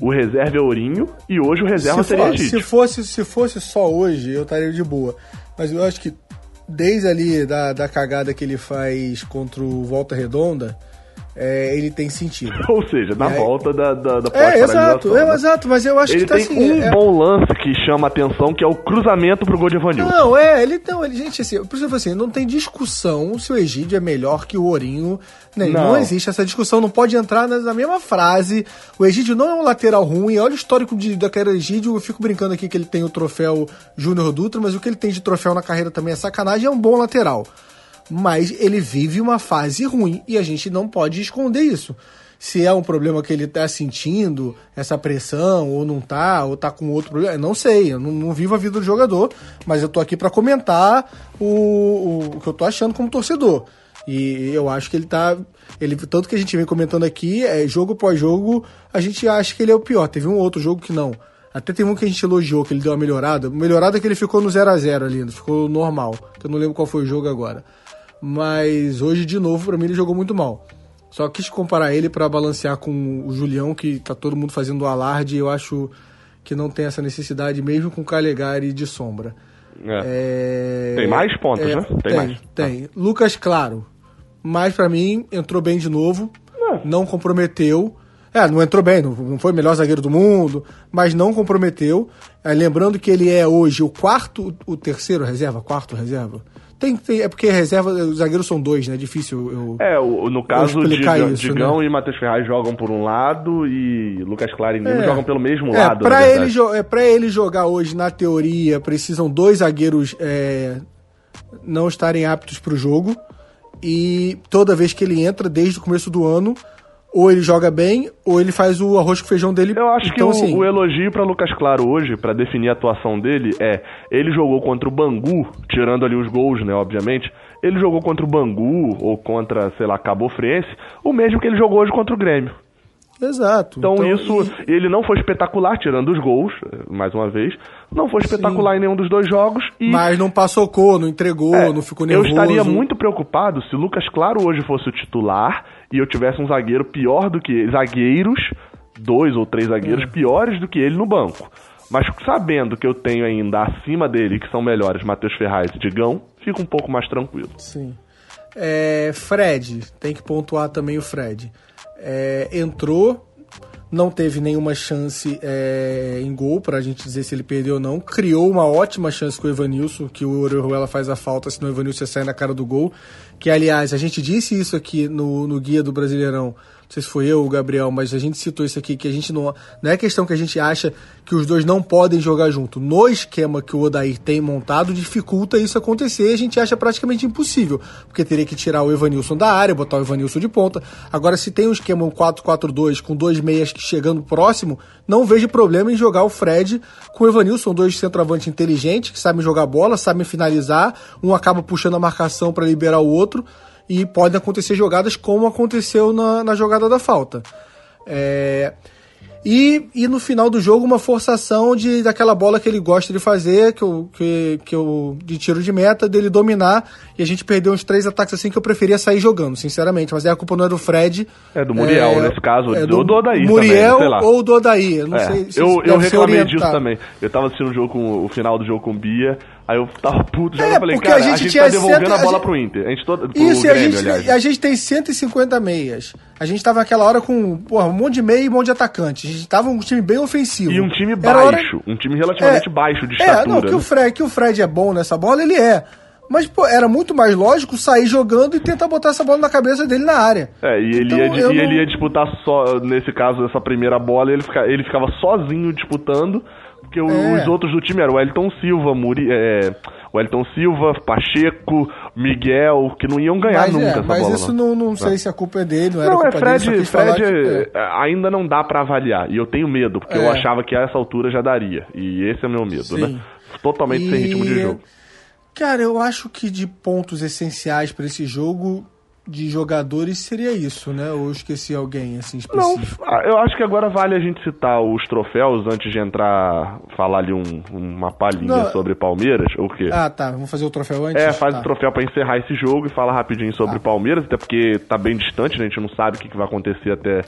o reserva é Ourinho e hoje o reserva se seria Egídio. Se fosse, se fosse só hoje, eu estaria de boa. Mas eu acho que desde ali da, da cagada que ele faz contra o Volta Redonda, é, ele tem sentido. *laughs* Ou seja, na é, volta da, da, da É, exato, é, né? exato, mas eu acho ele que tá tem assim. um é, bom lance que chama atenção, que é o cruzamento pro gol de Evanil. Não, é, ele não, ele, gente, assim, por exemplo assim, não tem discussão se o Egídio é melhor que o Ourinho. Né? Não. não existe essa discussão, não pode entrar na, na, mesma frase. O Egídio não é um lateral ruim, olha o histórico de, da carreira do Egídio, eu fico brincando aqui que ele tem o troféu Júnior Dutra, mas o que ele tem de troféu na carreira também é sacanagem, é um bom lateral mas ele vive uma fase ruim e a gente não pode esconder isso. Se é um problema que ele tá sentindo, essa pressão, ou não tá, ou tá com outro problema, eu não sei, eu não, não vivo a vida do jogador, mas eu tô aqui para comentar o, o, o que eu tô achando como torcedor. E eu acho que ele tá. Ele, tanto que a gente vem comentando aqui, é, jogo após jogo, a gente acha que ele é o pior. Teve um outro jogo que não. Até tem um que a gente elogiou, que ele deu uma melhorada. Melhorada é que ele ficou no 0 a 0 ali, ficou normal. Que eu não lembro qual foi o jogo agora. Mas hoje, de novo, para mim ele jogou muito mal. Só quis comparar ele para balancear com o Julião, que tá todo mundo fazendo alarde, e eu acho que não tem essa necessidade, mesmo com Calegari de sombra. É. É... Tem mais pontos, é, né? Tem, tem, mais. tem. Lucas, claro. Mas para mim, entrou bem de novo. É. Não comprometeu. É, não entrou bem, não foi o melhor zagueiro do mundo, mas não comprometeu. É, lembrando que ele é hoje o quarto, o terceiro reserva, quarto reserva tem, tem, é porque reserva, os zagueiros são dois, né? É difícil eu. É, o, no caso, Digão, isso, Digão né? e Matheus Ferraz jogam por um lado e Lucas Claro e Nino é. jogam pelo mesmo é, lado. Pra ele, é, pra ele jogar hoje, na teoria, precisam dois zagueiros é, não estarem aptos pro jogo. E toda vez que ele entra, desde o começo do ano, ou ele joga bem, ou ele faz o arroz com feijão dele. Eu acho então, que o, assim... o elogio para Lucas Claro hoje, para definir a atuação dele, é ele jogou contra o Bangu, tirando ali os gols, né, obviamente. Ele jogou contra o Bangu ou contra, sei lá, Cabo Friense, o mesmo que ele jogou hoje contra o Grêmio. Exato. Então, então isso, e... ele não foi espetacular, tirando os gols, mais uma vez. Não foi espetacular Sim. em nenhum dos dois jogos. E... Mas não passou cor, não entregou, é, não ficou nervoso. Eu estaria muito preocupado se o Lucas Claro hoje fosse o titular e eu tivesse um zagueiro pior do que ele. Zagueiros, dois ou três zagueiros é. piores do que ele no banco. Mas sabendo que eu tenho ainda acima dele, que são melhores, Matheus Ferraz e Digão, fica um pouco mais tranquilo. Sim. É, Fred, tem que pontuar também o Fred é, entrou, não teve nenhuma chance é, em gol para a gente dizer se ele perdeu ou não. Criou uma ótima chance com o Evanilson, que o Orejuela faz a falta, senão o Evanilson sai na cara do gol. Que, aliás, a gente disse isso aqui no, no guia do Brasileirão não sei se foi eu ou o Gabriel, mas a gente citou isso aqui, que a gente não. Não é questão que a gente acha que os dois não podem jogar junto. No esquema que o Odair tem montado, dificulta isso acontecer e a gente acha praticamente impossível. Porque teria que tirar o Evanilson da área, botar o Evanilson de ponta. Agora, se tem um esquema um 4-4-2 com dois meias chegando próximo, não vejo problema em jogar o Fred com o Evanilson, dois centroavantes inteligentes, que sabem jogar bola, sabem finalizar, um acaba puxando a marcação para liberar o outro e podem acontecer jogadas como aconteceu na, na jogada da falta. É, E, e no final do jogo, uma forçação de, daquela bola que ele gosta de fazer, que eu, que, que eu, de tiro de meta, dele dominar. E a gente perdeu uns três ataques assim que eu preferia sair jogando, sinceramente. Mas aí a culpa não é do Fred. É do Muriel, é, nesse caso. É do, do Odaí Muriel também, ou do Odaí. Não é, sei se Eu, eu reclamei disso também. Eu tava assistindo o jogo com o final do jogo com o Bia. Aí eu tava puto, já é, eu falei, cara, a gente, a gente tá devolvendo a bola a gente... pro Inter. A gente todo, Isso, Grêmio, a, gente, aliás. a gente tem 150 meias. A gente tava naquela hora com porra, um monte de meia e um monte de atacante. A gente tava um time bem ofensivo. E um time baixo, hora... um time relativamente é, baixo de estatura. É, não, que, o né? Fred, que o Fred é bom nessa bola, ele é. Mas, pô, era muito mais lógico sair jogando e tentar botar essa bola na cabeça dele na área. É, e ele, então, ia, e não... ele ia disputar só, nesse caso, essa primeira bola, ele, fica, ele ficava sozinho disputando, porque é. os outros do time eram o Elton Silva, Muri, é, o Elton Silva, Pacheco, Miguel, que não iam ganhar mas, nunca é, essa mas bola. Mas isso não, não, sei se a culpa é dele, não era não, culpa é Fred, dele. Fred que, é. ainda não dá para avaliar. E eu tenho medo, porque eu é. achava que a essa altura já daria. E esse é o meu medo, Sim. né? Totalmente e... sem ritmo de jogo. Cara, eu acho que de pontos essenciais para esse jogo, de jogadores seria isso, né? Ou eu esqueci alguém assim específico? Não, ah, eu acho que agora vale a gente citar os troféus antes de entrar, falar ali um, uma palhinha sobre Palmeiras, ou o quê? Ah, tá. Vamos fazer o troféu antes? É, faz tá. o troféu para encerrar esse jogo e fala rapidinho sobre tá. Palmeiras, até porque tá bem distante, né? A gente não sabe o que, que vai acontecer até,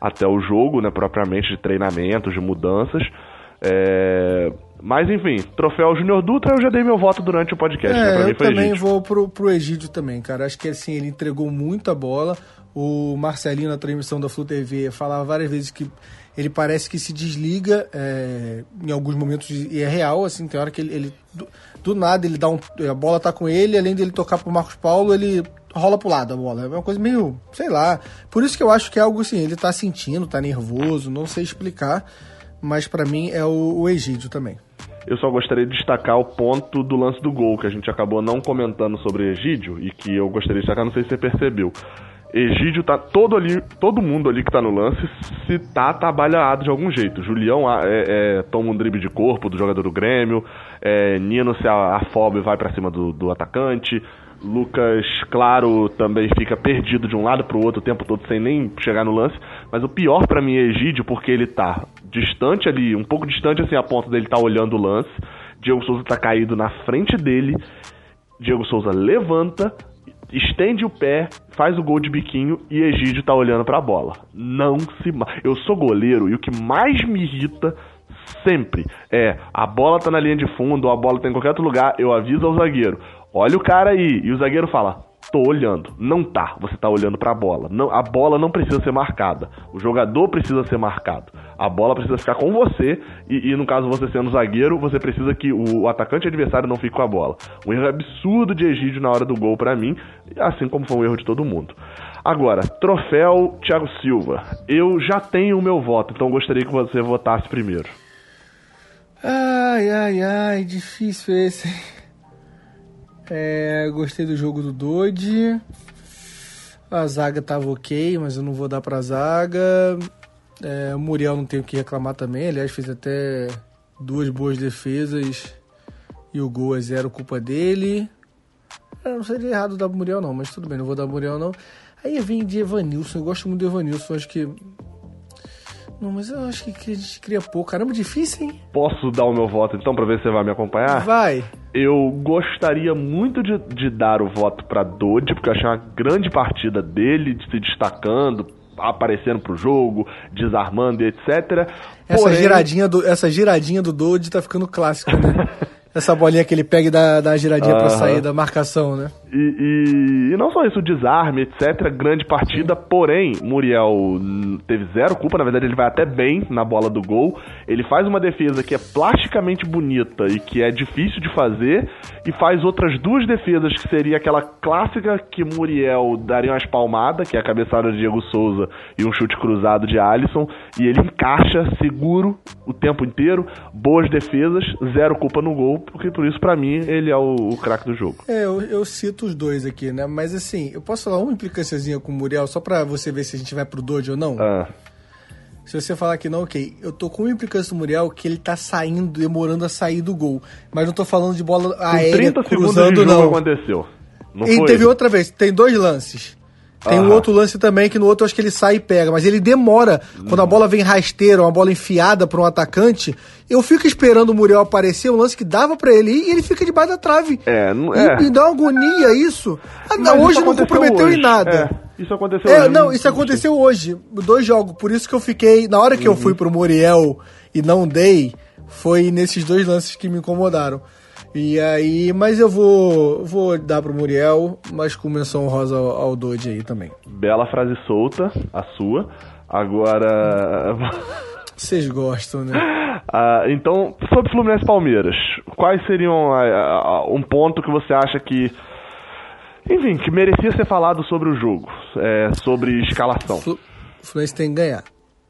até o jogo, né? Propriamente de treinamentos, de mudanças. É... Mas enfim, troféu Júnior Dutra, eu já dei meu voto durante o podcast. É, né? eu também Egídio. vou pro, pro Egídio também, cara. Acho que assim, ele entregou muita bola. O Marcelinho, na transmissão da Flu TV, falava várias vezes que ele parece que se desliga é, em alguns momentos, e é real, assim, tem hora que ele, ele do, do, nada, ele dá um. A bola tá com ele, além dele tocar pro Marcos Paulo, ele rola pro lado a bola. É uma coisa meio, sei lá. Por isso que eu acho que é algo assim, ele tá sentindo, tá nervoso, não sei explicar mas para mim é o, o Egídio também. Eu só gostaria de destacar o ponto do lance do gol, que a gente acabou não comentando sobre Egídio, e que eu gostaria de destacar, não sei se você percebeu. Egídio tá todo ali, todo mundo ali que tá no lance, se tá trabalhado de algum jeito. Julião é, é, toma um drible de corpo do jogador do Grêmio, é, Nino se afoba e vai para cima do, do atacante, Lucas, claro, também fica perdido de um lado para o outro o tempo todo sem nem chegar no lance. Mas o pior para mim é Egídio, porque ele tá distante ali, um pouco distante assim a ponto dele tá olhando o lance. Diego Souza tá caído na frente dele. Diego Souza levanta, estende o pé, faz o gol de biquinho e Egídio tá olhando para a bola. Não se. Eu sou goleiro e o que mais me irrita sempre é a bola tá na linha de fundo a bola tá em qualquer outro lugar, eu aviso ao zagueiro olha o cara aí. E o zagueiro fala, tô olhando. Não tá, você tá olhando para a bola. Não, a bola não precisa ser marcada. O jogador precisa ser marcado. A bola precisa ficar com você e, e no caso você sendo zagueiro, você precisa que o, atacante adversário não fique com a bola. Um erro absurdo de Egídio na hora do gol para mim, assim como foi um erro de todo mundo. Agora, troféu Thiago Silva. Eu já tenho o meu voto, então gostaria que você votasse primeiro. Ai, ai, ai, difícil esse. É, gostei do jogo do Dodge. A zaga tava ok, mas eu não vou dar pra zaga. É, o Muriel não tem o que reclamar também. Aliás, fez até duas boas defesas. E o gol é zero culpa dele. Eu não seria errado dar pro Muriel, não, mas tudo bem, não vou dar pro Muriel, não. Aí vem de Evanilson. Eu gosto muito do Evanilson. Acho que não, mas eu acho que a gente cria pouco. Caramba, difícil, hein? Posso dar o meu voto então para ver se você vai me acompanhar? Vai. Eu gostaria muito de, de dar o voto para Dodge, porque eu achei uma grande partida dele, de se destacando, aparecendo pro jogo, desarmando e etc. Essa Porém... giradinha do essa giradinha do Dodge tá ficando clássico, né? *laughs* essa bolinha que ele pega e dá, dá uma giradinha uh -huh. pra sair da marcação, né? E, e, e, não só isso, o desarme, etc. Grande partida, porém, Muriel teve zero culpa, na verdade ele vai até bem na bola do gol. Ele faz uma defesa que é plasticamente bonita e que é difícil de fazer, e faz outras duas defesas que seria aquela clássica que Muriel daria uma espalmada, que é a cabeçada de Diego Souza e um chute cruzado de Alisson, e ele encaixa seguro o tempo inteiro, boas defesas, zero culpa no gol, porque por isso, para mim, ele é o, o craque do jogo. É, eu, eu, cito os dois aqui, né? Mas assim, eu posso falar uma implicânciazinha com o Muriel, só pra você ver se a gente vai pro Doge ou não? Ah. Se você falar que não, ok. Eu tô com uma implicância do Muriel que ele tá saindo, demorando a sair do gol. Mas não tô falando de bola aérea 30 cruzando, segundos de jogo não. aconteceu. Não e teve outra vez, tem dois lances. Tem um outro lance também que no outro eu acho que ele sai e pega, mas ele demora. Quando a bola vem rasteira, uma bola enfiada para um atacante, eu fico esperando o Muriel aparecer, um lance que dava para ele ir e ele fica debaixo da trave. É, não é. E, e dá uma agonia isso. Ah, não, hoje não comprometeu hoje. em nada. É, isso aconteceu É, hoje. não, isso aconteceu hoje. Dois jogos. Por isso que eu fiquei. Na hora que eu fui pro Muriel e não dei, foi nesses dois lances que me incomodaram. E aí, mas eu vou vou dar pro Muriel, mas com menção rosa ao, ao Dodge aí também. Bela frase solta, a sua. Agora. *laughs* Vocês gostam, né? Ah, então, sobre Fluminense Palmeiras, quais seriam ah, ah, um ponto que você acha que. Enfim, que merecia ser falado sobre o jogo, é, sobre escalação? Flu- O Fluminense tem que ganhar.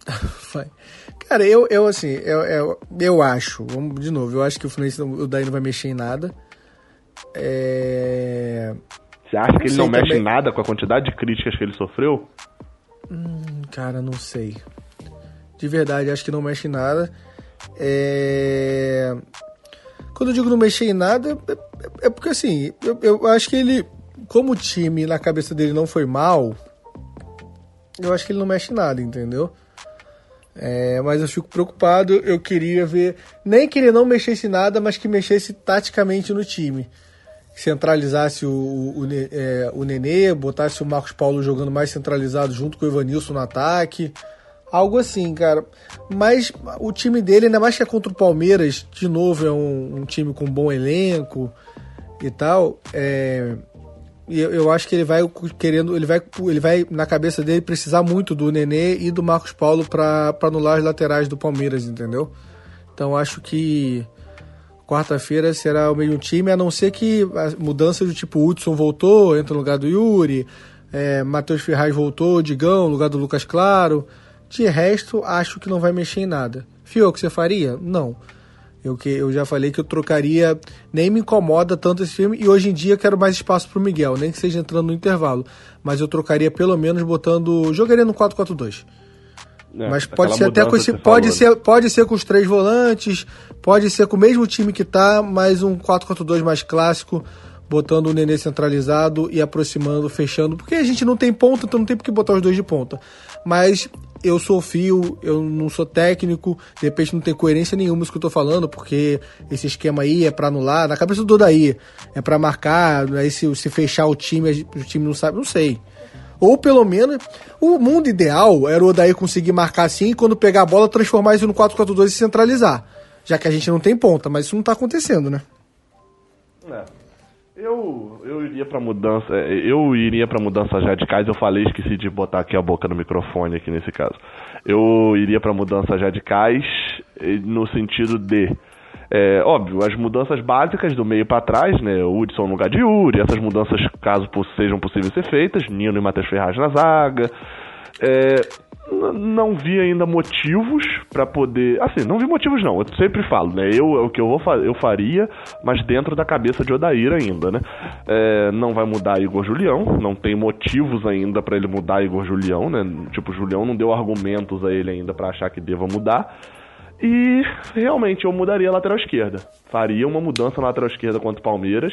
*laughs* Vai. Cara, eu, eu assim, eu, eu, eu acho, vamos de novo, eu acho que o Fluminense o daí não vai mexer em nada. É. Você acha que ele não mexe também. em nada com a quantidade de críticas que ele sofreu? Cara, não sei. De verdade, acho que não mexe em nada. É... Quando eu digo não mexer em nada, é, é- é porque assim, eu, eu acho que ele, como o time na cabeça dele não foi mal, eu acho que ele não mexe em nada, entendeu? É, mas eu fico preocupado, eu queria ver, nem que ele não mexesse nada, mas que mexesse taticamente no time. Centralizasse o, o, o, é, o Nenê, botasse o Marcos Paulo jogando mais centralizado junto com o Evanilson no ataque. Algo assim, cara. Mas o time dele, ainda mais que é contra o Palmeiras, de novo, é um, um time com bom elenco e tal. É, e eu, eu acho que ele vai querendo, ele vai, ele vai na cabeça dele precisar muito do Nenê e do Marcos Paulo para anular as laterais do Palmeiras, entendeu? Então acho que quarta-feira será o mesmo time, a não ser que a mudança do tipo Hudson voltou, entra no lugar do Yuri, é, Matheus Ferraz voltou, Digão, no lugar do Lucas Claro. De resto, acho que não vai mexer em nada. Fio, o que você faria? Não. Eu, que, eu já falei que eu trocaria, nem me incomoda tanto esse filme, e hoje em dia quero mais espaço pro Miguel, nem que seja entrando no intervalo. Mas eu trocaria pelo menos botando. Jogaria no 4-4-2. É, Mas pode ser até com esse, pode falou, né? ser, pode ser com os três volantes, pode ser com o mesmo time que tá, mas um 4-4-2 mais clássico, botando o Nenê centralizado e aproximando, fechando, porque a gente não tem ponta, então não tem por que botar os dois de ponta. Mas eu sou fio, eu não sou técnico, de repente não tem coerência nenhuma isso que eu tô falando, porque esse esquema aí é pra anular, na cabeça do Daí, é pra marcar, aí se, se fechar o time, o time não sabe, não sei. Ou pelo menos, o mundo ideal era o Odair conseguir marcar assim e quando pegar a bola transformar isso no 4-4-2 e centralizar. Já que a gente não tem ponta, mas isso não tá acontecendo, né? É. Eu, eu iria pra mudança. é, Eu iria pra mudanças radicais. Eu falei, esqueci de botar aqui a boca no microfone aqui nesse caso. Eu iria pra mudanças radicais eh, no sentido de. É, óbvio, as mudanças básicas do meio pra trás, né? Hudson no lugar de Yuri, essas mudanças, caso sejam possíveis ser feitas, Nino e Matheus Ferraz na zaga. É, não vi ainda motivos pra poder. Assim, não vi motivos não. Eu sempre falo, né? Eu é o que eu vou eu faria, mas dentro da cabeça de Odair ainda, né? É, não vai mudar Igor Julião, não tem motivos ainda pra ele mudar Igor Julião, né? Tipo, Julião não deu argumentos a ele ainda pra achar que deva mudar. E realmente eu mudaria a lateral esquerda. Faria uma mudança na lateral esquerda contra o Palmeiras.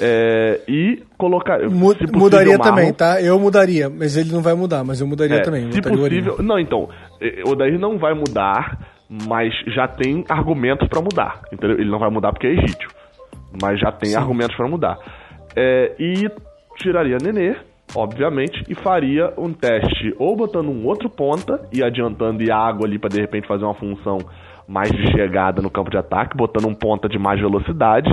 É, e colocar. Possível, mudaria também, tá? Eu mudaria, mas ele não vai mudar, mas eu mudaria É, também. Se possível. Não, então. eh, O Odair não vai mudar, mas já tem argumentos pra mudar. Entendeu? Ele não vai mudar porque é Egídio. Mas já tem argumentos pra mudar. É, e tiraria Nenê, obviamente, e faria um teste ou botando um outro ponta e adiantando Iago ali pra de repente fazer uma função mais de chegada no campo de ataque, botando um ponta de mais velocidade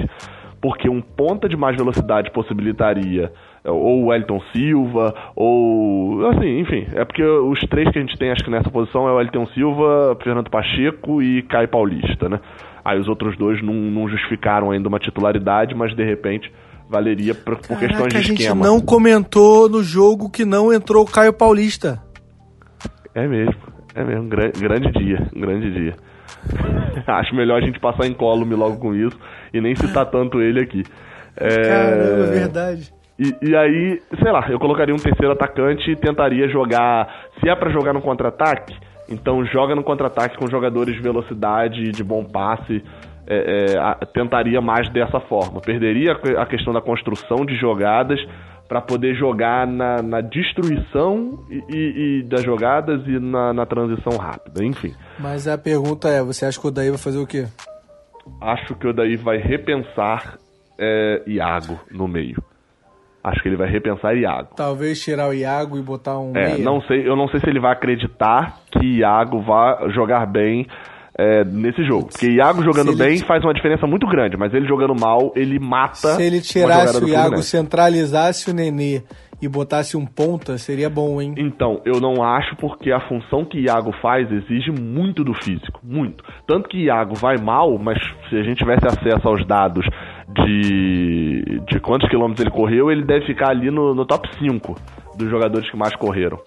porque um ponta de mais velocidade possibilitaria é, ou o Elton Silva, ou. Assim, enfim. É porque os três que a gente tem, acho que nessa posição, é o Elton Silva, Fernando Pacheco e Caio Paulista, né? Aí os outros dois não, não justificaram ainda uma titularidade, mas de repente valeria por, por questões de a gente esquema. não comentou no jogo que não entrou o Caio Paulista. É mesmo, é mesmo. Gra- grande dia, grande dia. *laughs* Acho melhor a gente passar incólume logo com isso e nem citar tanto ele aqui. É... Caramba, verdade. E, e aí, sei lá, eu colocaria um terceiro atacante e tentaria jogar. Se é pra jogar no contra-ataque, então joga no contra-ataque com jogadores de velocidade e de bom passe. É, é, a- tentaria mais dessa forma. Perderia a questão da construção de jogadas para poder jogar na, na destruição e, e, e, das jogadas e na, na, transição rápida, enfim. Mas a pergunta é, você acha que o Daí vai fazer o quê? Acho que o Daí vai repensar é, Iago no meio. Acho que ele vai repensar Iago. Talvez tirar o Iago e botar um. É, meia. não sei, eu não sei se ele vai acreditar que Iago vai jogar bem é, nesse jogo. Porque Iago jogando bem faz uma diferença muito grande, mas ele jogando mal, ele mata. Se ele tirasse o Iago, centralizasse o Nenê e botasse um ponta, seria bom, hein? Então, eu não acho porque a função que Iago faz exige muito do físico, muito. Tanto que Iago vai mal, mas se a gente tivesse acesso aos dados de, de quantos quilômetros ele correu, ele deve ficar ali no, no top 5 dos jogadores que mais correram.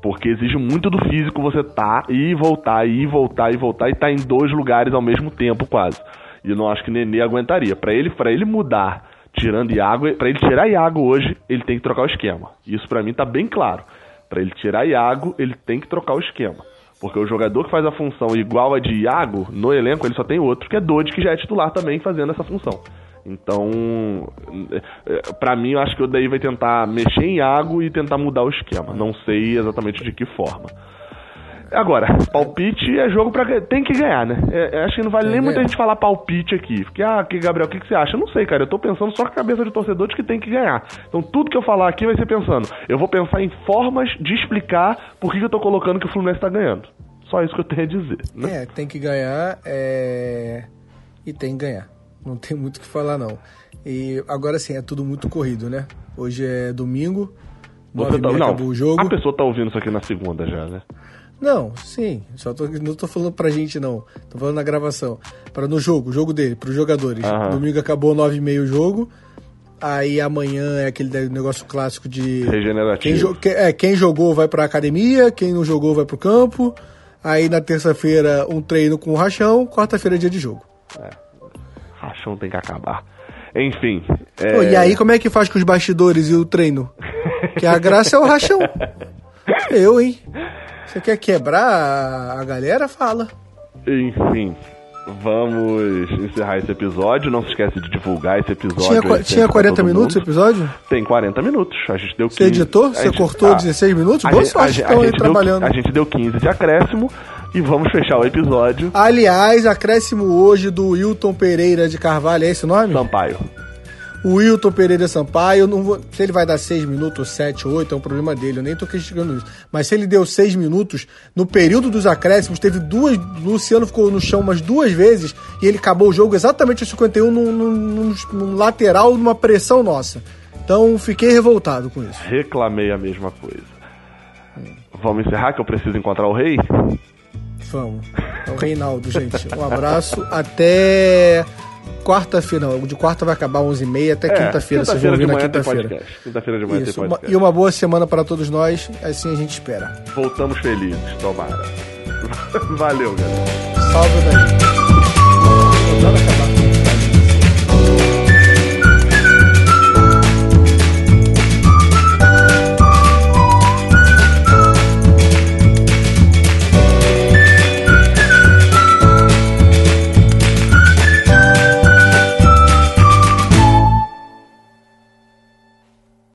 Porque exige muito do físico você tá e voltar, e voltar, e voltar, e tá em dois lugares ao mesmo tempo, quase. E eu não acho que Nenê aguentaria. para ele, pra ele mudar, tirando Iago, para ele tirar Iago hoje, ele tem que trocar o esquema. Isso para mim tá bem claro. para ele tirar Iago, ele tem que trocar o esquema. Porque o jogador que faz a função igual a de Iago, no elenco, ele só tem outro, que é Dodge, que já é titular também fazendo essa função. Então, para mim, eu acho que o daí vai tentar mexer em Iago e tentar mudar o esquema. Não sei exatamente de que forma. Agora, palpite é jogo para tem que ganhar, né? É, é, acho que não vale nem muita gente falar palpite aqui. Porque, ah, que, Gabriel, o que, que você acha? Eu não sei, cara. Eu tô pensando só com a cabeça de torcedor de que tem que ganhar. Então, tudo que eu falar aqui vai ser pensando. Eu vou pensar em formas de explicar por que, que eu tô colocando que o Fluminense tá ganhando. Só isso que eu tenho a dizer. Né? É, tem que ganhar é... e tem que ganhar. Não tem muito o que falar, não. E agora sim, é tudo muito corrido, né? Hoje é domingo, tá, não, acabou o jogo. A pessoa tá ouvindo isso aqui na segunda já, né? Não, sim. Só tô, não tô falando pra gente, não. Tô falando na gravação. Para no jogo, o jogo dele, pros jogadores. Aham. Domingo acabou nove e meio o jogo. Aí amanhã é aquele negócio clássico de. Regenerativo. Quem, é, quem jogou vai pra academia, quem não jogou vai pro campo. Aí na terça-feira um treino com o rachão, quarta-feira é dia de jogo. É. Rachão tem que acabar. Enfim. É... Pô, e aí, como é que faz com os bastidores e o treino? *laughs* que a graça é o rachão. *laughs* Eu, hein? Você quer quebrar a galera? Fala. Enfim. Vamos encerrar esse episódio. Não se esquece de divulgar esse episódio. Tinha, tinha 40 minutos o episódio? Tem 40 minutos. A gente deu 15. Você editou? Você gente, cortou ah, 16 minutos? Boa gente, sorte a, a, a trabalhando. Deu, a gente deu 15 de acréscimo. E vamos fechar o episódio. Aliás, acréscimo hoje do Wilton Pereira de Carvalho, é esse o nome? Sampaio. O Wilton Pereira Sampaio, não vou, se ele vai dar 6 minutos, 7, 8, é um problema dele, eu nem tô criticando isso. Mas se ele deu 6 minutos, no período dos acréscimos, teve duas. Luciano ficou no chão umas duas vezes e ele acabou o jogo exatamente aos 51 num, num, num lateral, numa pressão nossa. Então fiquei revoltado com isso. Reclamei a mesma coisa. Vamos encerrar que eu preciso encontrar o rei? Vamos. É o Reinaldo, gente. Um abraço. Até quarta-feira. De quarta vai acabar 11h30 até é, quinta-feira. Vocês vão ouvir na quinta-feira. Quinta-feira de manhã Isso, tem podcast. E uma boa semana para todos nós. Assim a gente espera. Voltamos felizes, tomara. *laughs* Valeu, galera. Salve daí.